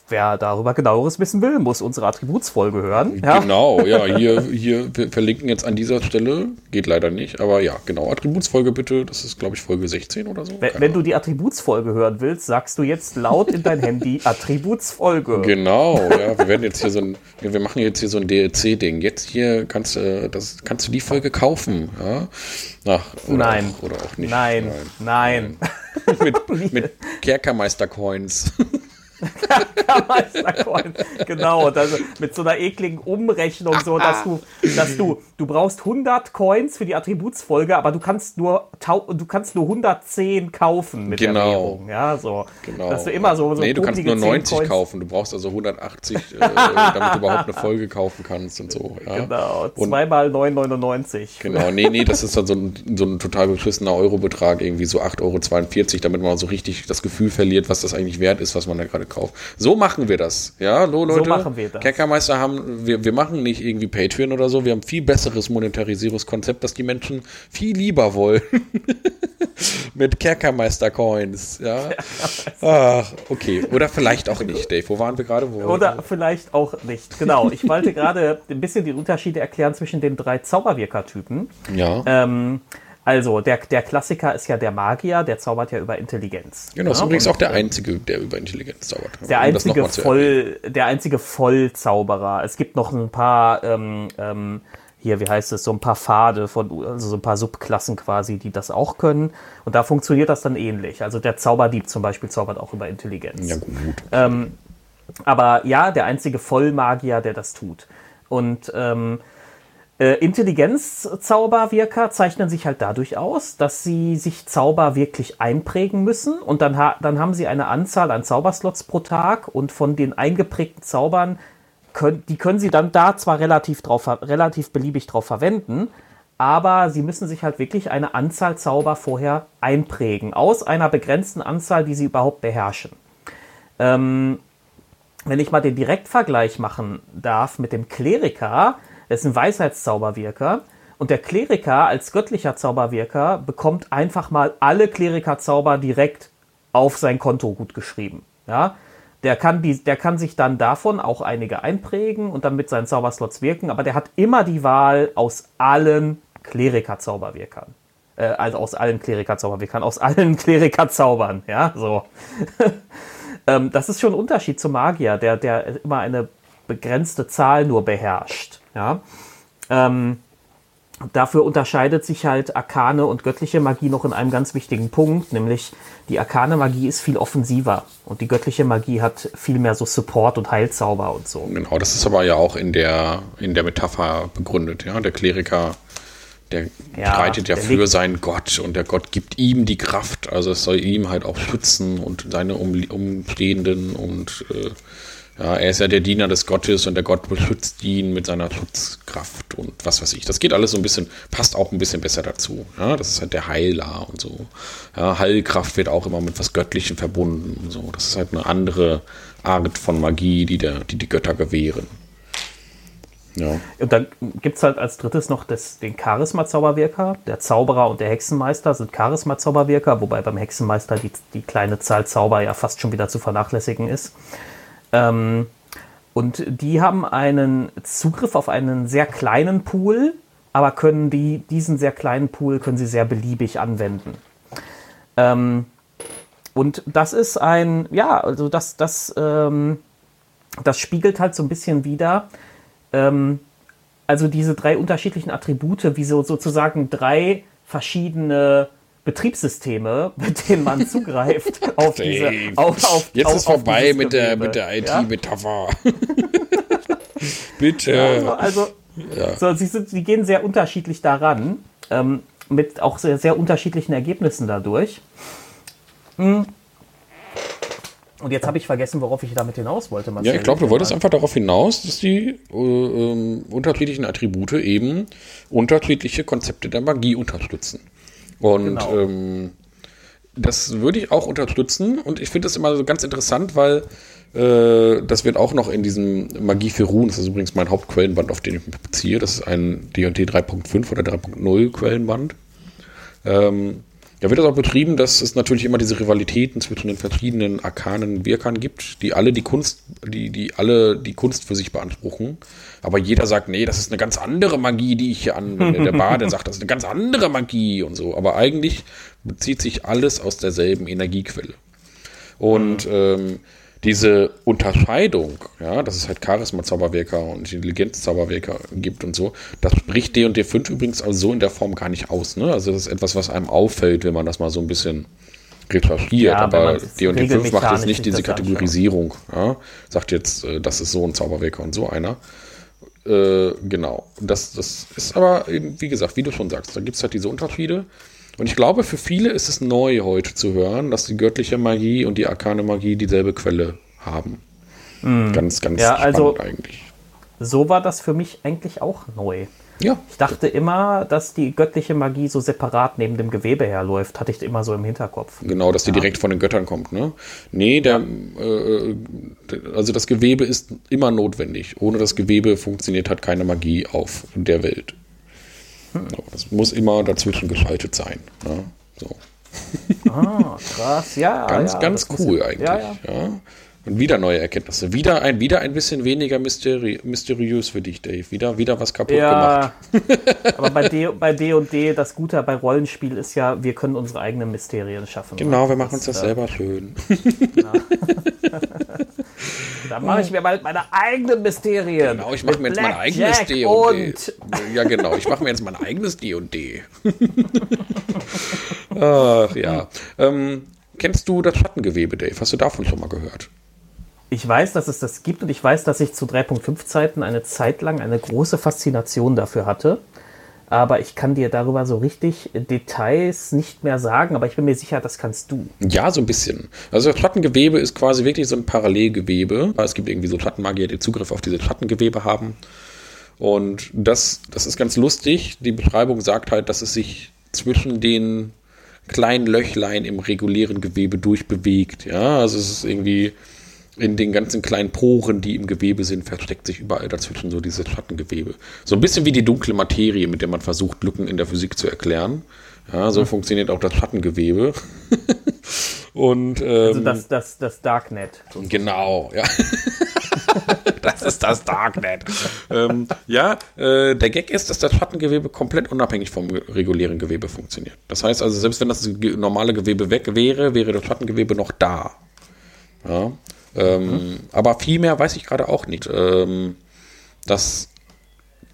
Wer darüber genaueres wissen will, muss unsere Attributsfolge hören. Ja? Genau, ja, hier, hier, wir verlinken jetzt an dieser Stelle, geht leider nicht, aber ja, genau, Attributsfolge bitte, das ist, glaube ich, Folge 16 oder so. Wenn, wenn du die Attributsfolge hören willst, sagst du jetzt laut in dein Handy Attributsfolge. Genau, ja, wir werden jetzt hier so ein, wir machen jetzt hier so ein DLC-Ding. Jetzt hier kannst du, das kannst du die Folge kaufen, ja? Ach, oder Nein. Auch, oder auch nicht. Nein, nein. mit, mit Kerkermeister-Coins. Meistercoin. genau, das, mit so einer ekligen Umrechnung, so dass du, dass du, du brauchst 100 Coins für die Attributsfolge, aber du kannst nur, du kannst nur 110 kaufen mit der Genau. Währung. Ja, so. Genau. Dass du immer so, so nee, du kannst nur popelige 10 90 Coins- kaufen. Du brauchst also 180, äh, damit du überhaupt eine Folge kaufen kannst und so. Ja? Genau, zweimal 9,99. Genau, nee, nee, das ist dann so ein, so ein total beschissener Eurobetrag, irgendwie so 8,42 Euro, damit man so richtig das Gefühl verliert, was das eigentlich wert ist, was man da gerade kauft. So machen wir das. Ja, lo, Leute. machen wir das. Kerkermeister haben, wir, wir machen nicht irgendwie Patreon oder so, wir haben viel besseres Monetarisierungskonzept, das die Menschen viel lieber wollen. Mit Kerkermeister-Coins, ja. Ach, okay. Oder vielleicht auch nicht, Dave. Wo waren wir gerade? Wo- Oder vielleicht auch nicht. Genau, ich wollte gerade ein bisschen die Unterschiede erklären zwischen den drei Zauberwirkertypen. Ja. Ähm, also, der, der Klassiker ist ja der Magier, der zaubert ja über Intelligenz. genau, ist ja, übrigens und auch der Einzige, der über Intelligenz zaubert. Der Um einzige. Voll, der einzige Vollzauberer. Es gibt noch ein paar, ähm, ähm, hier, wie heißt es, so ein paar Pfade von, also so ein paar Subklassen quasi, die das auch können. Und da funktioniert das dann ähnlich. Also der Zauberdieb zum Beispiel zaubert auch über Intelligenz. Ja, gut. Ähm, aber ja, der einzige Vollmagier, der das tut. Und ähm, äh, Intelligenzzauberwirker zeichnen sich halt dadurch aus, dass sie sich Zauber wirklich einprägen müssen und dann, ha dann haben sie eine Anzahl an Zauberslots pro Tag und von den eingeprägten Zaubern können, die können sie dann da zwar relativ, drauf, relativ beliebig drauf verwenden, aber sie müssen sich halt wirklich eine Anzahl Zauber vorher einprägen, aus einer begrenzten Anzahl, die sie überhaupt beherrschen. Ähm, wenn ich mal den Direktvergleich machen darf mit dem Kleriker, das ist ein Weisheitszauberwirker. Und der Kleriker als göttlicher Zauberwirker bekommt einfach mal alle Klerikerzauber direkt auf sein Konto gut geschrieben. Ja? Der, kann die, der kann sich dann davon auch einige einprägen und dann mit seinen Zauberslots wirken, aber der hat immer die Wahl aus allen Klerikerzauberwirkern. Äh, also aus allen Klerikerzauberwirkern, aus allen Klerikerzauberern. Ja, so. Ähm, das ist schon ein Unterschied zum Magier, der, der immer eine begrenzte Zahl nur beherrscht. Ja? Ähm, dafür unterscheidet sich halt arkane und göttliche Magie noch in einem ganz wichtigen Punkt, nämlich die arkane Magie ist viel offensiver und die göttliche Magie hat viel mehr so Support und Heilzauber und so. Genau, das ist aber ja auch in der, in der Metapher begründet. Ja? Der Kleriker der Ja, reitet ja für seinen Gott und der Gott gibt ihm die Kraft. Also es soll ihm halt auch schützen und seine um, Umstehenden und äh, ja, er ist ja der Diener des Gottes und der Gott beschützt ihn mit seiner Schutzkraft und was weiß ich. Das geht alles so ein bisschen, passt auch ein bisschen besser dazu. Ja, das ist halt der Heiler und so. Ja, Heilkraft wird auch immer mit was Göttlichem verbunden und so. Das ist halt eine andere Art von Magie, die der, die, die Götter gewähren. Ja. Und dann gibt es halt als drittes noch das, den Charisma-Zauberwirker. Der Zauberer und der Hexenmeister sind Charisma-Zauberwirker, wobei beim Hexenmeister die, die kleine Zahl Zauber ja fast schon wieder zu vernachlässigen ist. Ähm, und die haben einen Zugriff auf einen sehr kleinen Pool, aber können die, diesen sehr kleinen Pool können sie sehr beliebig anwenden. Ähm, und das ist ein, ja, also das, das, ähm, das spiegelt halt so ein bisschen wider, ähm, also diese drei unterschiedlichen Attribute, wie so sozusagen drei verschiedene Betriebssysteme, mit denen man zugreift auf diese auf, auf, Jetzt auf, ist vorbei mit der, mit der Ja? IT-Metapher. Bitte. Also, also so, sie, sind, sie gehen sehr unterschiedlich daran, ähm, mit auch sehr, sehr unterschiedlichen Ergebnissen dadurch. Hm. Und jetzt habe ich vergessen, worauf ich damit hinaus wollte. Ja, Marcel. ich glaube, du wolltest einfach darauf hinaus, dass die äh, ähm, unterschiedlichen Attribute eben unterschiedliche Konzepte der Magie unterstützen. Und Genau. ähm, das würde ich auch unterstützen und ich finde das immer so ganz interessant, weil äh, das wird auch noch in diesem Magie für Ruhen, das ist übrigens mein Hauptquellenband, auf den ich mich beziehe, das ist ein D&D 3.5 oder 3.0 Quellenband. Ähm, da wird das auch betrieben, dass es natürlich immer diese Rivalitäten zwischen den verschiedenen arkanen Wirkern gibt, die alle die Kunst, die, die alle die Kunst für sich beanspruchen. Aber jeder sagt, nee, das ist eine ganz andere Magie, die ich hier anwende. Der Bade sagt, das ist eine ganz andere Magie und so. Aber eigentlich bezieht sich alles aus derselben Energiequelle. Und ähm, diese Unterscheidung, ja, dass es halt Charisma-Zauberwirker und Intelligenz-Zauberwirker gibt und so, das spricht D&D 5 übrigens also so in der Form gar nicht aus. Ne? Also das ist etwas, was einem auffällt, wenn man das mal so ein bisschen recherchiert. Ja, aber D&D 5 macht jetzt nicht diese. Kategorisierung. Ja? Sagt jetzt, äh, das ist so ein Zauberwirker und so einer. Äh, genau. Das, das ist aber eben, wie gesagt, wie du schon sagst, da gibt es halt diese Unterschiede. Und ich glaube, für viele ist es neu heute zu hören, dass die göttliche Magie und die arkane Magie dieselbe Quelle haben. Ganz, ganz Mhm. Ja, also- spannend eigentlich. So war das für mich eigentlich auch neu. Ja, Ich dachte immer, dass die göttliche Magie so separat neben dem Gewebe herläuft. Hatte ich immer so im Hinterkopf. genau, dass die direkt von den Göttern kommt. Ne? Nee, der, äh, also das Gewebe ist immer notwendig. Ohne das Gewebe funktioniert halt keine Magie auf der Welt. Das muss immer dazwischen geschaltet sein. Ne? So. Ah, krass, ja. Ganz, ja, ganz cool eigentlich. Ja, ja. Und wieder neue Erkenntnisse. Wieder ein, wieder ein bisschen weniger mysteri mysteriös für dich, Dave. Wieder, wieder was kaputt gemacht. Ja, aber bei D, bei D und D, das Gute bei Rollenspiel ist ja, wir können unsere eigenen Mysterien schaffen. Genau, wir machen uns das äh, selber schön. Da mache ich mir bald meine eigenen Mysterien. Genau, ich mache mir jetzt mein eigenes D&D. Und Ja, genau, ich mache mir jetzt mein eigenes D&D. Ach ja. Ähm, kennst du das Schattengewebe, Dave? Hast du davon schon mal gehört? Ich weiß, dass es das gibt und ich weiß, dass ich zu 3.5 Zeiten eine Zeit lang eine große Faszination dafür hatte. Aber ich kann dir darüber so richtig Details nicht mehr sagen, aber ich bin mir sicher, das kannst du. Ja, so ein bisschen. Also das Schattengewebe ist quasi wirklich so ein Parallelgewebe. Es gibt irgendwie so Schattenmagier, die Zugriff auf diese Schattengewebe haben. Und das, das ist ganz lustig. Die Beschreibung sagt halt, dass es sich zwischen den kleinen Löchlein im regulären Gewebe durchbewegt. Ja, also es ist irgendwie in den ganzen kleinen Poren, die im Gewebe sind, versteckt sich überall dazwischen so dieses Schattengewebe. So ein bisschen wie die dunkle Materie, mit der man versucht, Lücken in der Physik zu erklären. Ja, so funktioniert auch das Schattengewebe. Und ähm, Also das, das, das Darknet. Genau, ja. das ist das Darknet. ähm, ja, äh, der Gag ist, dass das Schattengewebe komplett unabhängig vom regulären Gewebe funktioniert. Das heißt also, selbst wenn das normale Gewebe weg wäre, wäre das Schattengewebe noch da. Ja. Ähm, Aber viel mehr weiß ich gerade auch nicht. Ähm, das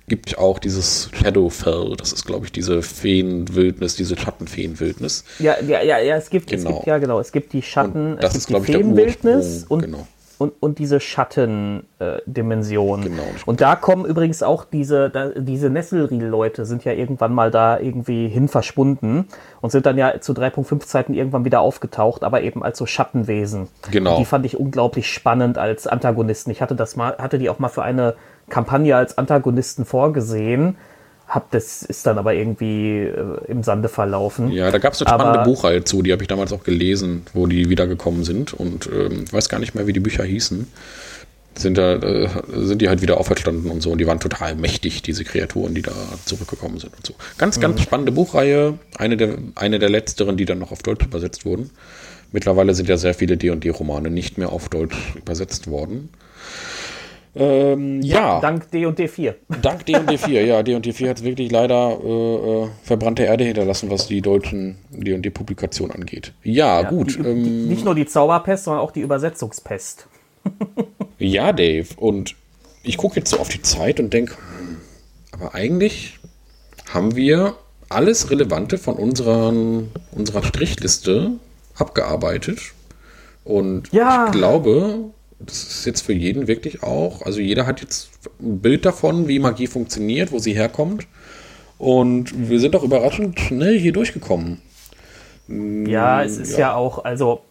gibt auch dieses Shadowfell, das ist, glaube ich, diese Feenwildnis, diese Schattenfeenwildnis. Ja, ja, ja, ja, es gibt, es Genau. gibt, ja genau, es gibt die Schatten, Und das es ist, gibt glaube die ich, der Ursprung, und genau. Und, und diese Schattendimension. Genau. Und da kommen übrigens auch diese, da, diese Nesselriel-Leute sind ja irgendwann mal da irgendwie hin verschwunden und sind dann ja zu 3.5 Zeiten irgendwann wieder aufgetaucht, aber eben als so Schattenwesen. Genau. Und die fand ich unglaublich spannend als Antagonisten. Ich hatte das mal, hatte die auch mal für eine Kampagne als Antagonisten vorgesehen. Hab das ist dann aber irgendwie äh, im Sande verlaufen. Ja, da gab es eine Aber- spannende Buchreihe zu, die habe ich damals auch gelesen, wo die wiedergekommen sind und ähm, ich weiß gar nicht mehr, wie die Bücher hießen. Sind, da, äh, sind die halt wieder auferstanden und so und die waren total mächtig, diese Kreaturen, die da zurückgekommen sind und so. Ganz, ganz spannende Buchreihe, eine der, eine der letzteren, die dann noch auf Deutsch übersetzt wurden. Mittlerweile sind ja sehr viele D&D-Romane nicht mehr auf Deutsch übersetzt worden. Ähm, ja. Dank D und D4. Dank D&D4, ja, D&D4 hat wirklich leider äh, äh, verbrannte Erde hinterlassen, was die deutschen D&D-Publikationen angeht. Ja, gut. Die, die, ähm, nicht nur die Zauberpest, sondern auch die Übersetzungspest. ja, Dave. Und ich gucke jetzt so auf die Zeit und denke, aber eigentlich haben wir alles Relevante von unseren, unserer Strichliste abgearbeitet. Und Ja. ich glaube, das ist jetzt für jeden wirklich auch, also jeder hat jetzt ein Bild davon, wie Magie funktioniert, wo sie herkommt. Und wir sind auch überraschend schnell hier durchgekommen. Ja, es ist ja. ja. auch, also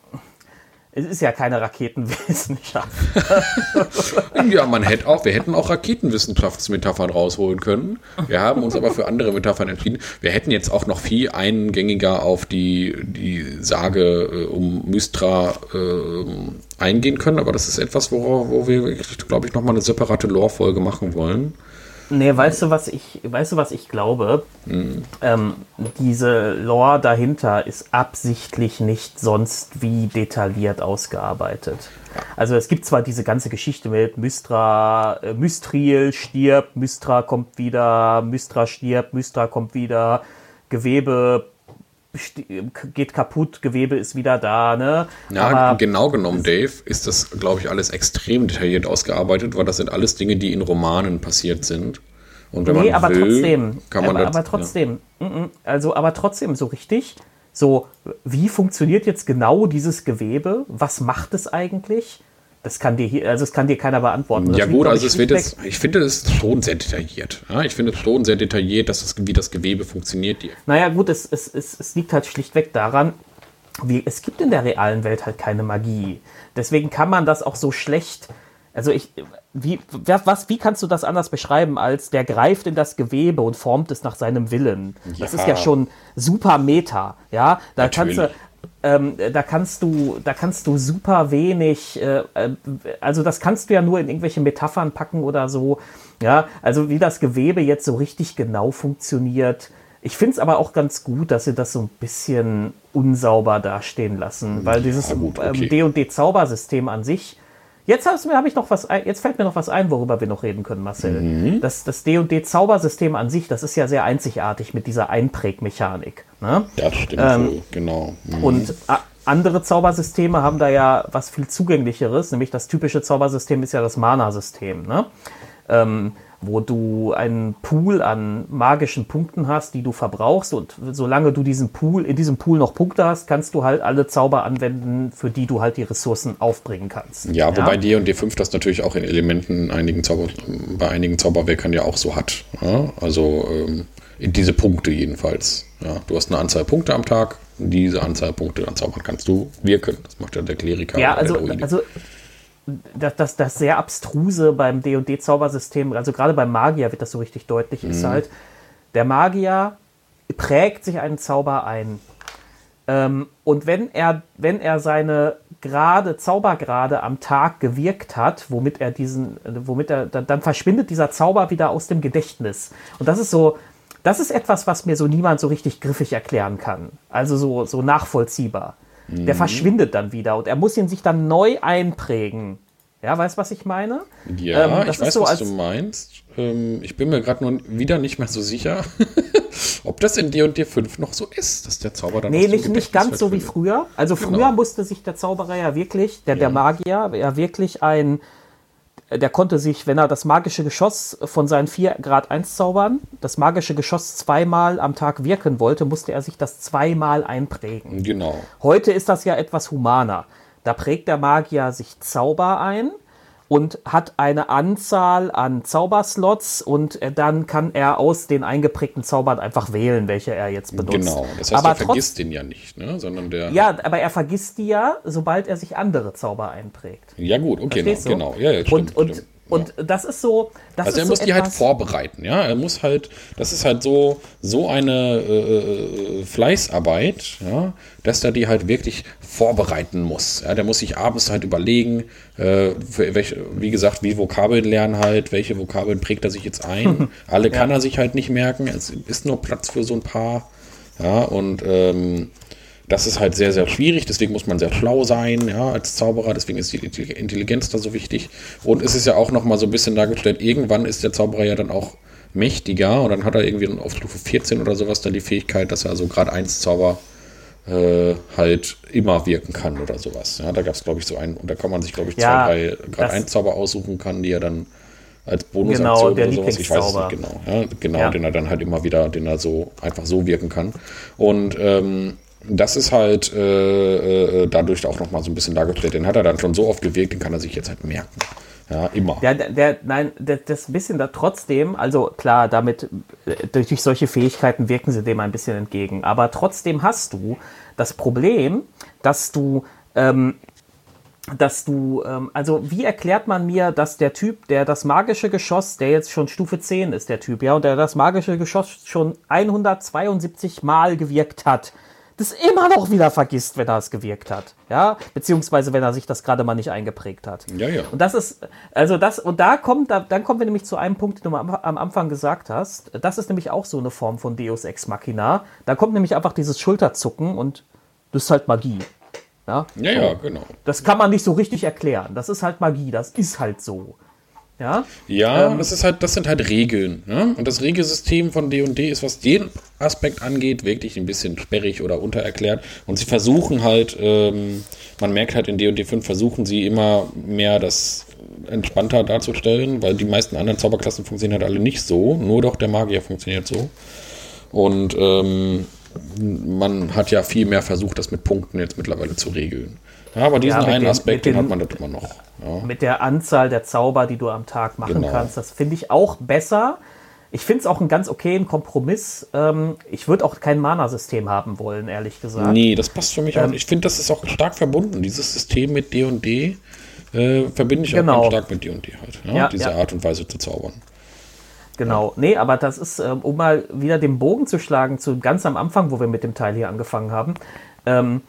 es ist ja keine Raketenwissenschaft. Ja, man hätte auch, wir hätten auch Raketenwissenschaftsmetaphern rausholen können. Wir haben uns aber für andere Metaphern entschieden. Wir hätten jetzt auch noch viel eingängiger auf die, die Sage äh, um Mystra äh, eingehen können, aber das ist etwas, wo, wo wir, glaube ich, nochmal eine separate Lore-Folge machen wollen. Nee, weißt du, was ich, weißt du, was ich glaube? Ähm, diese Lore dahinter ist absichtlich nicht sonst wie detailliert ausgearbeitet. Also es gibt zwar diese ganze Geschichte mit Mystra, äh, Mystriel stirbt, Mystra kommt wieder, Mystra stirbt, Mystra kommt wieder, Gewebe geht kaputt, Gewebe ist wieder da, ne? Ja, Aber genau genommen, Dave, ist das, glaube ich, alles extrem detailliert ausgearbeitet, weil das sind alles Dinge, die in Romanen passiert sind. Und wenn Nee, man aber will, trotzdem. kann man aber, das, aber trotzdem. mhm, Also, aber trotzdem so richtig. So, wie funktioniert jetzt genau dieses Gewebe? Was macht es eigentlich? Das kann dir hier, also das kann dir keiner beantworten. Das Ja, gut, also ich, es wird jetzt, ich finde es schon sehr detailliert. Ja, ich finde es schon sehr detailliert, dass das, wie das Gewebe funktioniert. Die, Naja, gut, es, es, es, es liegt halt schlichtweg daran, wie, es gibt in der realen Welt halt keine Magie. Deswegen kann man das auch so schlecht. Also ich, wie, was, wie kannst du das anders beschreiben, als der greift in das Gewebe und formt es nach seinem Willen? Das Ja. ist ja schon super Meta, ja. Da kannst du, Natürlich. Ähm, da kannst du, da kannst du super wenig, äh, äh, also das kannst du ja nur in irgendwelche Metaphern packen oder so. Ja, also wie das Gewebe jetzt so richtig genau funktioniert. Ich finde es aber auch ganz gut, dass sie das so ein bisschen unsauber dastehen lassen, weil dieses gut, okay. ähm, D&D-Zaubersystem an sich, Jetzt habe hab ich noch was, ein- jetzt fällt mir noch was ein, worüber wir noch reden können, Marcel. Mhm. Das, das D&D-Zaubersystem an sich, das ist ja sehr einzigartig mit dieser Einprägmechanik. Ne? das stimmt Ähm, so, genau. Mhm. Und andere Zaubersysteme haben da ja was viel zugänglicheres, nämlich das typische Zaubersystem ist ja das Mana-System, ne? ähm, wo du einen Pool an magischen Punkten hast, die du verbrauchst und solange du diesen Pool, in diesem Pool noch Punkte hast, kannst du halt alle Zauber anwenden, für die du halt die Ressourcen aufbringen kannst. Ja, wobei D und D5 das natürlich auch in Elementen einigen Zauber, bei einigen Zauberwerkern ja auch so hat. Ja? Also ähm, in diese Punkte jedenfalls. Ja? Du hast eine Anzahl Punkte am Tag. Diese Anzahl Punkte an Zaubern kannst du wirken. Das macht ja der Kleriker. Ja, also, also das, das, das sehr abstruse beim D&D-Zaubersystem, also gerade beim Magier wird das so richtig deutlich, ist halt, der Magier prägt sich einen Zauber ein. Ähm, und wenn er, wenn er seine Grade, Zaubergrade am Tag gewirkt hat, womit er diesen, womit er, dann, dann verschwindet dieser Zauber wieder aus dem Gedächtnis. Und das ist so, das ist etwas, was mir so niemand so richtig griffig erklären kann. Also so, so nachvollziehbar. Der verschwindet dann wieder und er muss ihn sich dann neu einprägen. Ja, weißt du, was ich meine? Ja, Ähm, ich weiß, so, was du meinst. Ähm, ich bin mir gerade nur wieder nicht mehr so sicher, ob das in D&D 5 noch so ist, dass der Zauber dann Nee, nicht, nicht ganz so wie früher. Also früher Genau. musste sich der Zauberer ja wirklich, der, der Magier, ja wirklich ein, der konnte sich, wenn er das magische Geschoss von seinen 4 Grad 1 Zaubern, das magische Geschoss zweimal am Tag wirken wollte, musste er sich das zweimal einprägen. Genau. Heute ist das ja etwas humaner. Da prägt der Magier sich Zauber ein und hat eine Anzahl an Zauberslots und äh, dann kann er aus den eingeprägten Zaubern einfach wählen, welche er jetzt benutzt. Genau, das heißt, aber er vergisst den ja nicht, ne? sondern der. Ja, aber er vergisst die ja, sobald er sich andere Zauber einprägt. Ja, gut, okay, genau. genau. Ja, ja, stimmt, und und, stimmt. Und das ist so. Das Also ist er so muss die halt vorbereiten, ja. Er muss halt, das ist halt so, so eine äh, äh, Fleißarbeit, ja, dass er die halt wirklich vorbereiten muss. Ja, der muss sich abends halt überlegen, äh, für welche, wie gesagt, wie Vokabeln lernen halt, welche Vokabeln prägt er sich jetzt ein. Alle kann er sich halt nicht merken. Es ist nur Platz für so ein paar. Ja, und ähm, das ist halt sehr, sehr schwierig, deswegen muss man sehr schlau sein, ja, als Zauberer, deswegen ist die Intelligenz da so wichtig. Und es ist ja auch nochmal so ein bisschen dargestellt, irgendwann ist der Zauberer ja dann auch mächtiger und dann hat er irgendwie auf Stufe 14 oder sowas dann die Fähigkeit, dass er also gerade 1 Zauber äh, halt immer wirken kann oder sowas. Ja, da gab es, glaube ich, so einen, und da kann man sich, glaube ich, Ja, zwei, drei, gerade 1 Zauber aussuchen kann, die er dann als Genau, Bonusaktion der oder sowas, ich weiß es nicht genau. Ja, genau, Ja. den er dann halt immer wieder, den er so einfach so wirken kann. Und ähm, das ist halt äh, äh, dadurch auch nochmal so ein bisschen dargestellt. Den hat er dann schon so oft gewirkt, den kann er sich jetzt halt merken. Ja, immer. Der, der, nein, der, das bisschen da trotzdem, also klar, damit, äh, durch, durch solche Fähigkeiten wirken sie dem ein bisschen entgegen. Aber trotzdem hast du das Problem, dass du, ähm, dass du, ähm, also wie erklärt man mir, dass der Typ, der das magische Geschoss, der jetzt schon Stufe 10 ist, der Typ, ja, und der das magische Geschoss schon 172 Mal gewirkt hat, das immer noch wieder vergisst, wenn er es gewirkt hat, ja, beziehungsweise wenn er sich das gerade mal nicht eingeprägt hat. Ja, ja. Und das ist, also das, und da kommt, da, dann kommen wir nämlich zu einem Punkt, den du am, am Anfang gesagt hast. Das ist nämlich auch so eine Form von Deus Ex Machina. Da kommt nämlich einfach dieses Schulterzucken und das ist halt Magie. Ja, Ja, ja, genau. das kann man nicht so richtig erklären. Das ist halt Magie, das ist halt so. Ja, Ja, Ähm. das ist halt, das sind halt Regeln. Ne? Und das Regelsystem von D&D ist, was den Aspekt angeht, wirklich ein bisschen sperrig oder untererklärt. Und sie versuchen halt, ähm, man merkt halt in D&D 5 versuchen sie immer mehr das entspannter darzustellen, weil die meisten anderen Zauberklassen funktionieren halt alle nicht so. Nur doch der Magier funktioniert so. Und ähm, man hat ja viel mehr versucht, das mit Punkten jetzt mittlerweile zu regeln. Ja, aber diesen Ja, einen den- Aspekt, den den- hat man das immer noch. Ja. mit der Anzahl der Zauber, die du am Tag machen Genau. kannst, das finde ich auch besser. Ich finde es auch einen ganz okayen Kompromiss. Ähm, ich würde auch kein Mana-System haben wollen, ehrlich gesagt. Nee, das passt für mich Ähm. auch. Ich finde, das ist auch stark verbunden. Dieses System mit D&D äh, verbinde ich Genau. auch ganz stark mit D&D halt. Ja? Diese. Art und Weise zu zaubern. Genau, nee, aber das ist, ähm, um mal wieder den Bogen zu schlagen, zu ganz am Anfang, wo wir mit dem Teil hier angefangen haben. Ähm,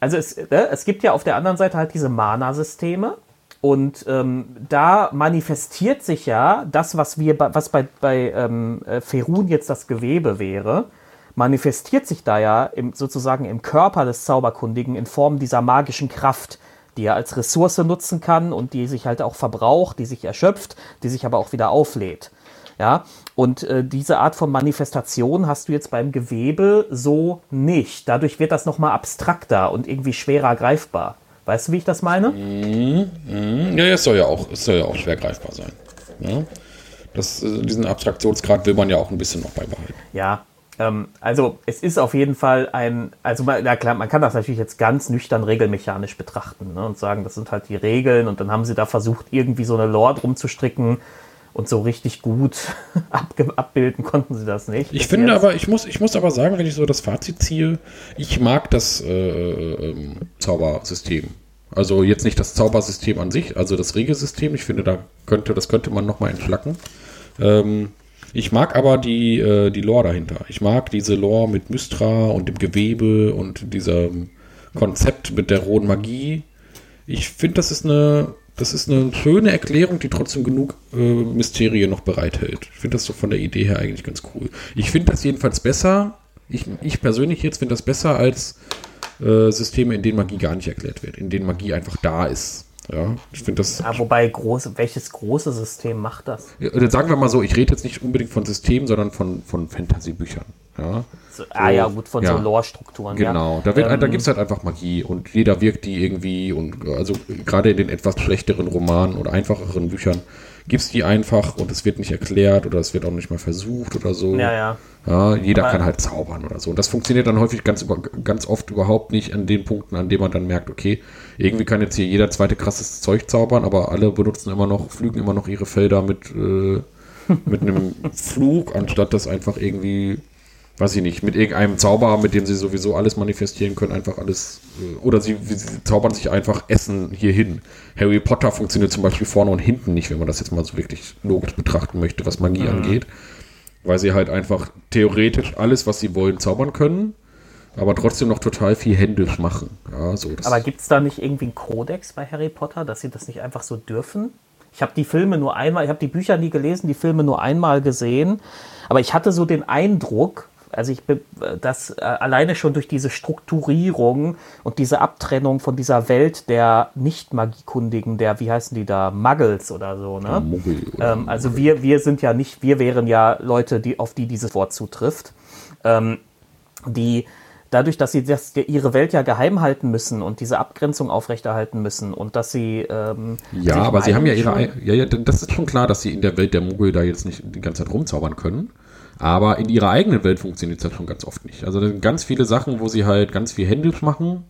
also es, äh, es gibt ja auf der anderen Seite halt diese Mana-Systeme und ähm, da manifestiert sich ja das, was wir, bei- was bei, bei ähm, äh, Ferun jetzt das Gewebe wäre, manifestiert sich da ja im, sozusagen im Körper des Zauberkundigen in Form dieser magischen Kraft, die er als Ressource nutzen kann und die sich halt auch verbraucht, die sich erschöpft, die sich aber auch wieder auflädt. Ja, und äh, diese Art von Manifestation hast du jetzt beim Gewebe so nicht. Dadurch wird das nochmal abstrakter und irgendwie schwerer greifbar. Weißt du, wie ich das meine? Hm, Ja, ja, es soll ja auch, es soll ja auch schwer greifbar sein. Ja? Das, äh, diesen Abstraktionsgrad will man ja auch ein bisschen noch beibehalten. Ja, ähm, also es ist auf jeden Fall ein, also man, na klar, man kann das natürlich jetzt ganz nüchtern regelmechanisch betrachten ne, und sagen, das sind halt die Regeln und dann haben sie da versucht, irgendwie so eine Lore drum zu stricken und so richtig gut abbilden konnten sie das nicht. Ich finde jetzt. aber, ich muss, ich muss aber sagen, wenn ich so das Fazit ziehe, ich mag das äh, ähm, Zaubersystem. Also jetzt nicht das Zaubersystem an sich, also das Regelsystem. Ich finde, da könnte, das könnte man nochmal entschlacken. Ähm, ich mag aber die, äh, die Lore dahinter. Ich mag diese Lore mit Mystra und dem Gewebe und diesem Konzept mit der rohen Magie. Ich finde, das ist eine, das ist eine schöne Erklärung, die trotzdem genug äh, Mysterien noch bereithält. Ich finde das so von der Idee her eigentlich ganz cool. Ich finde das jedenfalls besser. Ich, ich persönlich jetzt finde das besser als äh, Systeme, in denen Magie gar nicht erklärt wird, in denen Magie einfach da ist. Ja, ich finde das. Ja, wobei große, welches große System macht das? Ja, sagen wir mal so, ich rede jetzt nicht unbedingt von Systemen, sondern von, von Fantasy-Büchern. Ja. So, ah ja, gut, von ja. so Lore-Strukturen. Genau, ja. da, wird, Ähm, da gibt es halt einfach Magie und jeder wirkt die irgendwie und also gerade in den etwas schlechteren Romanen oder einfacheren Büchern gibt es die einfach und es wird nicht erklärt oder es wird auch nicht mal versucht oder so. Ja, ja. Ja, jeder Aber- kann halt zaubern oder so. Und das funktioniert dann häufig ganz, über, ganz oft überhaupt nicht an den Punkten, an denen man dann merkt, okay, irgendwie kann jetzt hier jeder zweite krasses Zeug zaubern, aber alle benutzen immer noch, flügen immer noch ihre Felder mit, äh, mit einem Flug, anstatt das einfach irgendwie, weiß ich nicht, mit irgendeinem Zauber, mit dem sie sowieso alles manifestieren können, einfach alles, äh, oder sie, sie zaubern sich einfach Essen hier hin. Harry Potter funktioniert zum Beispiel vorne und hinten nicht, wenn man das jetzt mal so wirklich logisch betrachten möchte, was Magie angeht weil sie halt einfach theoretisch alles, was sie wollen, zaubern können, aber trotzdem noch total viel händisch machen. Ja, so, Aber gibt es da nicht irgendwie einen Kodex bei Harry Potter, dass sie das nicht einfach so dürfen? Ich habe die Filme nur einmal, ich habe die Bücher nie gelesen, die Filme nur einmal gesehen, aber ich hatte so den Eindruck, also ich be- dass äh, alleine schon durch diese Strukturierung und diese Abtrennung von dieser Welt der Nicht-Magiekundigen, der, wie heißen die da, Muggles oder so, ne? Muggel Ähm, also wir, wir sind ja nicht, wir wären ja Leute, die, auf die dieses Wort zutrifft, ähm, die dadurch, dass sie das, ihre Welt ja geheim halten müssen und diese Abgrenzung aufrechterhalten müssen und dass sie ähm, Ja, aber sie haben ja ihre. Ja, ja, das ist schon klar, dass sie in der Welt der Muggel da jetzt nicht die ganze Zeit rumzaubern können. Aber in ihrer eigenen Welt funktioniert das schon ganz oft nicht. Also da sind ganz viele Sachen, wo sie halt ganz viel händisch machen,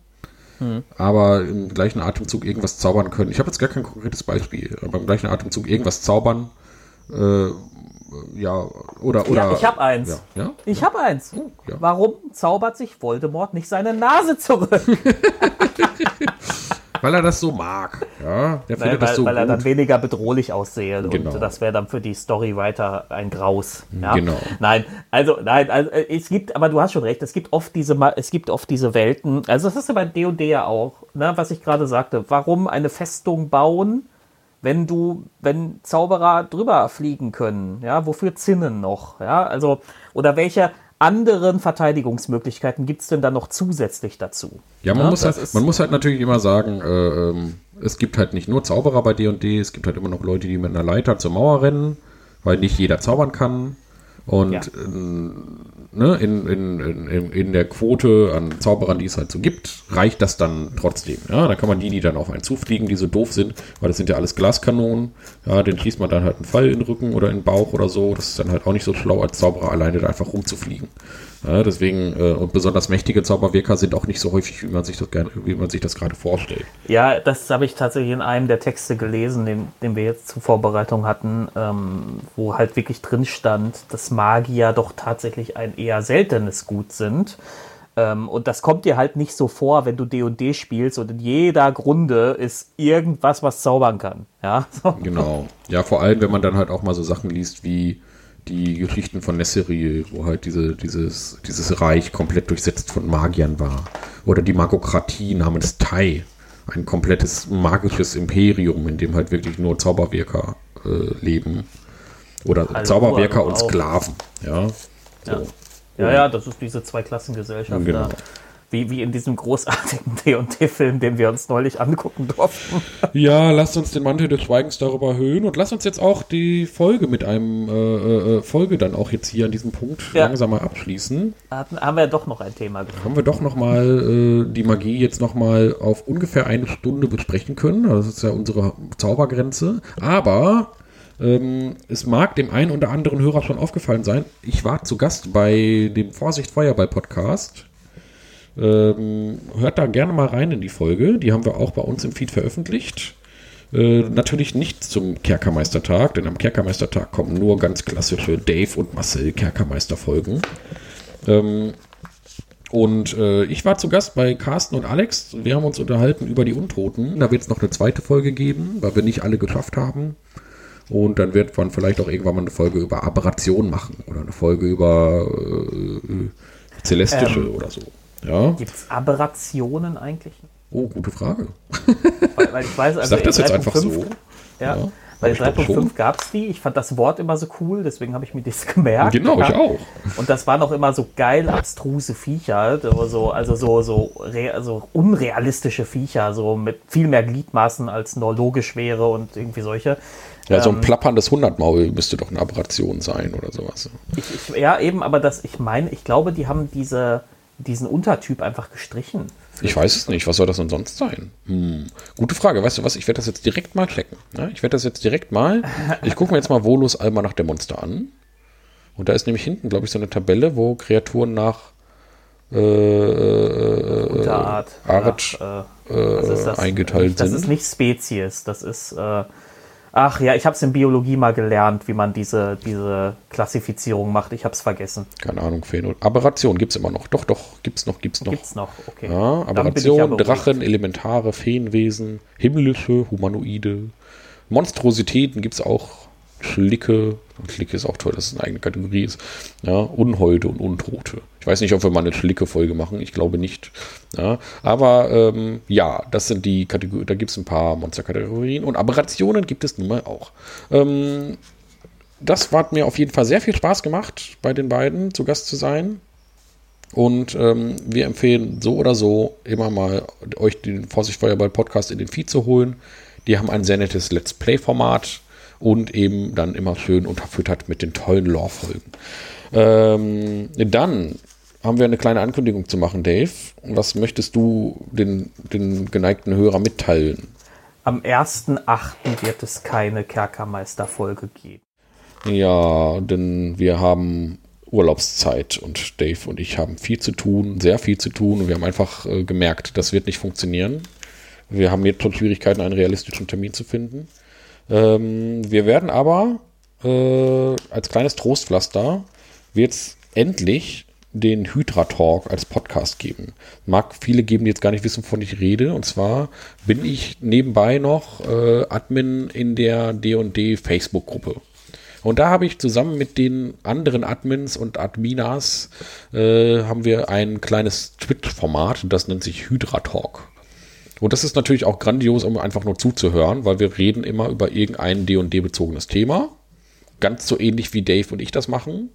Hm. aber im gleichen Atemzug irgendwas zaubern können. Ich habe jetzt gar kein konkretes Beispiel, aber im gleichen Atemzug irgendwas zaubern. Äh, ja, oder. oder Ja, ich habe eins. Ja, ja? Ich habe eins. ja. Warum zaubert sich Voldemort nicht seine Nase zurück? Weil er das so mag. Ja, der Weil, findet das weil, so weil er dann weniger bedrohlich aussehe. Genau. Und das wäre dann für die Storywriter ein Graus. Ja? Genau. Nein, also nein, also es gibt, aber du hast schon recht, es gibt oft diese, es gibt oft diese Welten. Also das hast du bei D&D ja auch, ne, was ich gerade sagte. Warum eine Festung bauen, wenn du, wenn Zauberer drüber fliegen können? Ja, wofür Zinnen noch? Ja, also oder welche anderen Verteidigungsmöglichkeiten gibt es denn da noch zusätzlich dazu? Ja, man, Ja, muss das halt, man muss halt natürlich immer sagen, äh, ähm, es gibt halt nicht nur Zauberer bei D&D, es gibt halt immer noch Leute, die mit einer Leiter zur Mauer rennen, weil nicht jeder zaubern kann. Und Ja. Ne, in, in, in, in der Quote an Zauberern, die es halt so gibt, reicht das dann trotzdem. Ja, da kann man die, die dann auf einen zufliegen, die so doof sind, weil das sind ja alles Glaskanonen, ja, den schießt man dann halt einen Pfeil in den Rücken oder in den Bauch oder so. Das ist dann halt auch nicht so schlau, als Zauberer alleine da einfach rumzufliegen. Ja, deswegen, äh, und besonders mächtige Zauberwirker sind auch nicht so häufig, wie man sich das, gerne, wie man sich das gerade vorstellt. Ja, das habe ich tatsächlich in einem der Texte gelesen, den, den wir jetzt zur Vorbereitung hatten, ähm, wo halt wirklich drin stand, dass Magier doch tatsächlich ein eher seltenes Gut sind. Ähm, und das kommt dir halt nicht so vor, wenn du D&D spielst und in jeder Grunde ist irgendwas, was zaubern kann. Ja, so. Genau. Ja, vor allem, wenn man dann halt auch mal so Sachen liest wie die Geschichten von Nesseril, wo halt diese, dieses, dieses Reich komplett durchsetzt von Magiern war. Oder die Magokratie namens Tai. Ein komplettes magisches Imperium, in dem halt wirklich nur Zauberwirker äh, leben. Oder Also Zauberwirker und. Sklaven. Ja. So. Ja. ja, ja, das ist diese Zweiklassengesellschaft Genau. da. Wie, wie in diesem großartigen D&D-Film, den wir uns neulich angucken durften. Ja, lasst uns den Mantel des Schweigens darüber erhöhen und lasst uns jetzt auch die Folge mit einem äh, äh, Folge dann auch jetzt hier an diesem Punkt Ja. langsam mal abschließen. Hatten, haben wir doch noch ein Thema gefunden. haben wir doch noch mal äh, die Magie jetzt noch mal auf ungefähr eine Stunde besprechen können. Also Das ist ja unsere Zaubergrenze. Aber ähm, es mag dem einen oder anderen Hörer schon aufgefallen sein. Ich war zu Gast bei dem Vorsicht Feuerball Podcast. Ähm, hört da gerne mal rein in die Folge. Die haben wir auch bei uns im Feed veröffentlicht. Äh, natürlich nicht zum Kerkermeistertag, denn am Kerkermeistertag kommen nur ganz klassische Dave und Marcel Kerkermeister-Folgen. Ähm, und äh, ich war zu Gast bei Carsten und Alex. Wir haben uns unterhalten über die Untoten. Da wird es noch eine zweite Folge geben, weil wir nicht alle geschafft haben. Und dann wird man vielleicht auch irgendwann mal eine Folge über Aberration machen oder eine Folge über äh, Celestische Ähm. oder so. Ja. Gibt es Aberrationen eigentlich? Oh, gute Frage. Weil, weil ich weiß, also Sag das jetzt einfach so. fünften, Ja, Ja. Bei Ich glaub schon. 3.5 gab es die. Ich fand das Wort immer so cool, deswegen habe ich mir das gemerkt. Genau, ich auch. Und das waren auch immer so geil abstruse Viecher, so, also so, so, so unrealistische Viecher, so mit viel mehr Gliedmaßen als nur logisch wäre und irgendwie solche. Ja, so Ähm. ein plapperndes Hundertmaul müsste doch eine Aberration sein oder sowas. Ich, ich, ja, eben, aber das, ich meine, ich glaube, die haben diese, diesen Untertyp einfach gestrichen. Ich weiß es nicht. Was soll das denn sonst sein? Hm. Gute Frage. Weißt du was? Ich werde das jetzt direkt mal checken. Ja, ich werde das jetzt direkt mal. Ich gucke mir jetzt mal Volus Almanach der Monster an. Und da ist nämlich hinten, glaube ich, so eine Tabelle, wo Kreaturen nach äh, äh, Unterart. Art nach, äh, das? eingeteilt Das sind. ist nicht Spezies, das ist. Äh, ach ja, ich habe es in Biologie mal gelernt, wie man diese, diese Klassifizierung macht. Ich habe es vergessen. Keine Ahnung, Phänotyp. Aberration gibt es immer noch. Doch, doch, gibt es noch, gibt es noch. Gibt's noch? Okay. Ja, Aberration. Drachen, Elementare, Feenwesen, himmlische, Humanoide, Monstrositäten gibt es auch. Schlicke, Schlicke ist auch toll, dass es eine eigene Kategorie ist. Ja, Unholde und Untote. Ich weiß nicht, ob wir mal eine Schlicke-Folge machen, ich glaube nicht. Ja, aber ähm, ja, das sind die Kategorien, da gibt es ein paar Monsterkategorien und Aberrationen gibt es nun mal auch. Ähm, das hat mir auf jeden Fall sehr viel Spaß gemacht, bei den beiden zu Gast zu sein. Und ähm, wir empfehlen so oder so immer mal euch den Vorsicht Feuerball Podcast in den Feed zu holen. Die haben ein sehr nettes Let's Play-Format und eben dann immer schön unterfüttert mit den tollen Lore-Folgen. Ähm, dann haben wir eine kleine Ankündigung zu machen, Dave. Was möchtest du den, den geneigten Hörer mitteilen? Am 1.8. wird es keine Kerkermeister-Folge geben. Ja, denn wir haben Urlaubszeit und Dave und ich haben viel zu tun, sehr viel zu tun und wir haben einfach äh, gemerkt, das wird nicht funktionieren. Wir haben jetzt schon Schwierigkeiten, einen realistischen Termin zu finden. Ähm, wir werden aber äh, als kleines Trostpflaster wird es endlich den Hydra Talk als Podcast geben. Mag viele geben, die jetzt gar nicht wissen, wovon ich rede. Und zwar bin ich nebenbei noch äh, Admin in der D&D Facebook-Gruppe. Und da habe ich zusammen mit den anderen Admins und Adminas äh, haben wir ein kleines Twitch-Format, das nennt sich Hydra Talk. Und das ist natürlich auch grandios, um einfach nur zuzuhören, weil wir reden immer über irgendein D&D-bezogenes Thema. Ganz so ähnlich wie Dave und ich das machen.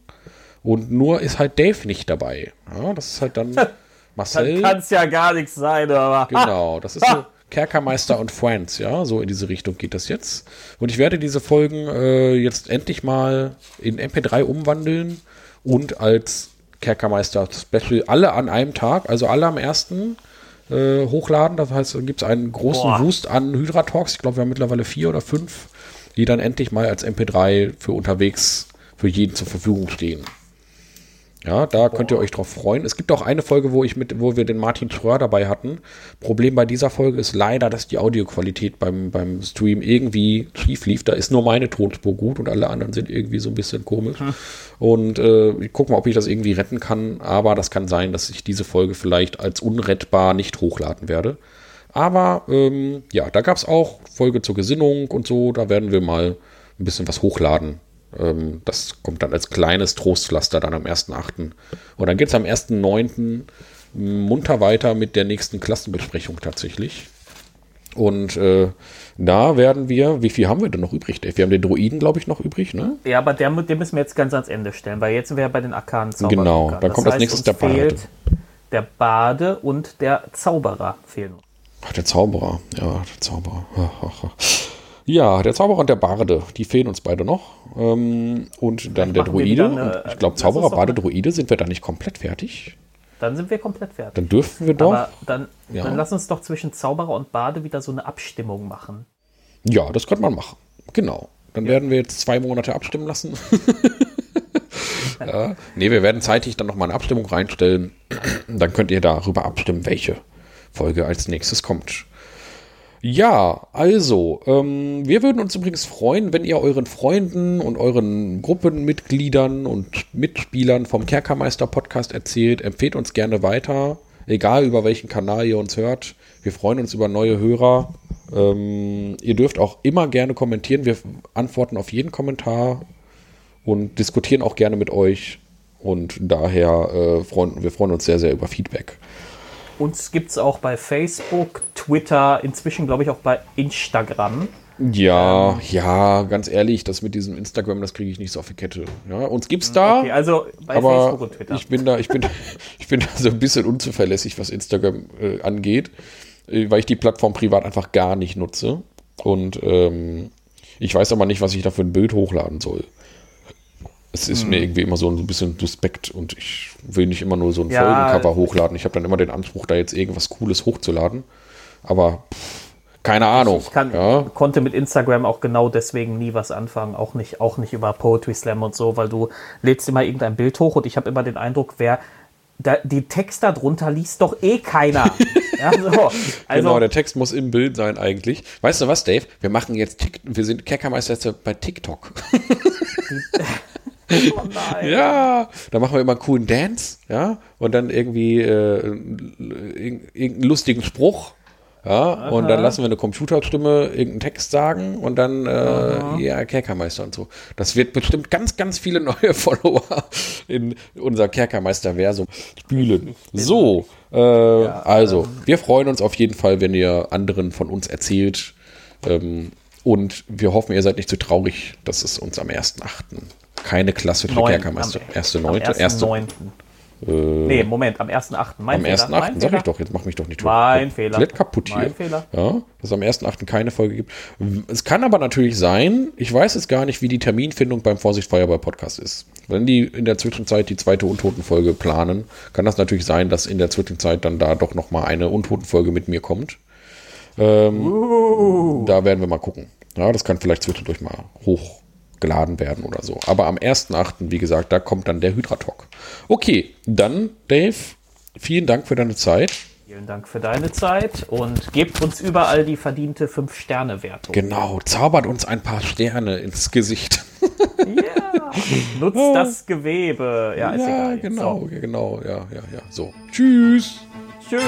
Und nur ist halt Dave nicht dabei. Ja, das ist halt dann Marcel. Kann es ja gar nichts sein, aber. Genau, das ist so Kerkermeister und Friends, ja, so in diese Richtung geht das jetzt. Und ich werde diese Folgen äh, jetzt endlich mal in MP3 umwandeln und als Kerkermeister Special alle an einem Tag, also alle am ersten äh, hochladen. Das heißt, dann gibt es einen großen Boah. Wust an Hydra Talks. Ich glaube, wir haben mittlerweile vier oder fünf, die dann endlich mal als MP3 für unterwegs für jeden zur Verfügung stehen. Ja, da könnt ihr euch drauf freuen. Es gibt auch eine Folge, wo ich mit, wo wir den Martin Schröer dabei hatten. Problem bei dieser Folge ist leider, dass die Audioqualität beim, beim Stream irgendwie schief lief. Da ist nur meine Tonspur gut und alle anderen sind irgendwie so ein bisschen komisch. Und äh, ich gucke mal, ob ich das irgendwie retten kann. Aber das kann sein, dass ich diese Folge vielleicht als unrettbar nicht hochladen werde. Aber ähm, ja, da gab es auch Folge zur Gesinnung und so. Da werden wir mal ein bisschen was hochladen. Ähm, das kommt dann als kleines Trostpflaster dann am 1.8. Und dann geht es am 1.9. munter weiter mit der nächsten Klassenbesprechung tatsächlich. Und äh, da werden wir, wie viel haben wir denn noch übrig, Dave? Wir haben den Druiden, glaube ich, noch übrig, ne? Ja, aber der, den müssen wir jetzt ganz ans Ende stellen, weil jetzt sind wir ja bei den arkanen Zauberern. Genau, dann kommt als nächstes uns der Bade. fehlt Der Bade und der Zauberer fehlen. uns. Ach, der Zauberer. Ja, der Zauberer. Ja, der Zauberer und der Barde, die fehlen uns beide noch. Ähm, und dann der machen wir Druide. eine- Und ich glaube, uns Zauberer, Barde, Druide, sind wir da nicht komplett fertig? Dann sind wir komplett fertig. Dann dürfen wir doch. Aber dann, Ja. dann lass uns doch zwischen Zauberer und Bade wieder so eine Abstimmung machen. Ja, das könnte man machen. Genau. Dann werden wir jetzt zwei Monate abstimmen lassen. ja. Nee, wir werden zeitig dann nochmal eine Abstimmung reinstellen. Dann könnt ihr darüber abstimmen, welche Folge als nächstes kommt. Ja, also, ähm, wir würden uns übrigens freuen, wenn ihr euren Freunden und euren Gruppenmitgliedern und Mitspielern vom Kerkermeister Podcast erzählt. Empfehlt uns gerne weiter, egal über welchen Kanal ihr uns hört. Wir freuen uns über neue Hörer. Ähm, ihr dürft auch immer gerne kommentieren. Wir antworten auf jeden Kommentar und diskutieren auch gerne mit euch. Und daher äh, freuen wir freuen uns sehr, sehr über Feedback. Uns gibt es auch bei Facebook, Twitter, inzwischen glaube ich auch bei Instagram. Ja, ähm, ja, ganz ehrlich, das mit diesem Instagram, das kriege ich nicht so auf die Kette. Ja, uns gibt's da. Okay, also bei aber Facebook und Twitter. Ich bin da, ich bin, ich bin da so ein bisschen unzuverlässig, was Instagram äh, angeht, äh, weil ich die Plattform privat einfach gar nicht nutze. Und ähm, ich weiß aber nicht, was ich da für ein Bild hochladen soll. Es ist hm. mir irgendwie immer so ein bisschen suspekt und ich will nicht immer nur so ein ja, Folgencover hochladen. Ich habe dann immer den Anspruch, da jetzt irgendwas Cooles hochzuladen. Aber pff, keine Ahnung. Ich kann, ja. konnte mit Instagram auch genau deswegen nie was anfangen, auch nicht, auch nicht über Poetry Slam und so, weil du lädst immer irgendein Bild hoch und ich habe immer den Eindruck, wer da, die Text darunter liest doch eh keiner. ja, so. also, genau, der Text muss im Bild sein eigentlich. Weißt du was, Dave? Wir machen jetzt, wir sind Kerkermeister bei TikTok. Oh nein. Ja, da machen wir immer einen coolen Dance, ja, und dann irgendwie äh, irgendeinen lustigen Spruch ja, Aha. und dann lassen wir eine Computerstimme irgendeinen Text sagen und dann äh, ja, Kerkermeister und so. Das wird bestimmt ganz, ganz viele neue Follower in unser Kerkermeister-Versum spülen. So, äh, ja, also, ähm, wir freuen uns auf jeden Fall, wenn ihr anderen von uns erzählt. Ähm, und wir hoffen, ihr seid nicht zu traurig, dass es uns am 1.8. keine klassische Kerkermeister. 1.9. 1.9. Äh, nee, Moment, am 1.8. Am 1.8. sag ich doch, jetzt mach mich doch nicht Mein Fehler. Komplett kaputt hier. Mein Fehler. Ja, dass es am 1.8. keine Folge gibt. Es kann aber natürlich sein, ich weiß jetzt gar nicht, wie die Terminfindung beim Vorsicht Feuerball Podcast ist. Wenn die in der Zwischenzeit die zweite Untotenfolge planen, kann das natürlich sein, dass in der Zwischenzeit dann da doch nochmal eine Untotenfolge mit mir kommt. Ähm, uh. Da werden wir mal gucken. Ja, das kann vielleicht zwischendurch mal hoch geladen werden oder so. Aber am 1.8., wie gesagt, da kommt dann der Hydra-Talk. Okay, dann, Dave, vielen Dank für deine Zeit. Vielen Dank für deine Zeit und gebt uns überall die verdiente 5-Sterne-Wertung. Genau, zaubert uns ein paar Sterne ins Gesicht. Ja, nutzt das Gewebe. Ja, ist ja, egal. Genau, so. genau, ja, ja, ja. So, tschüss. Tschüss.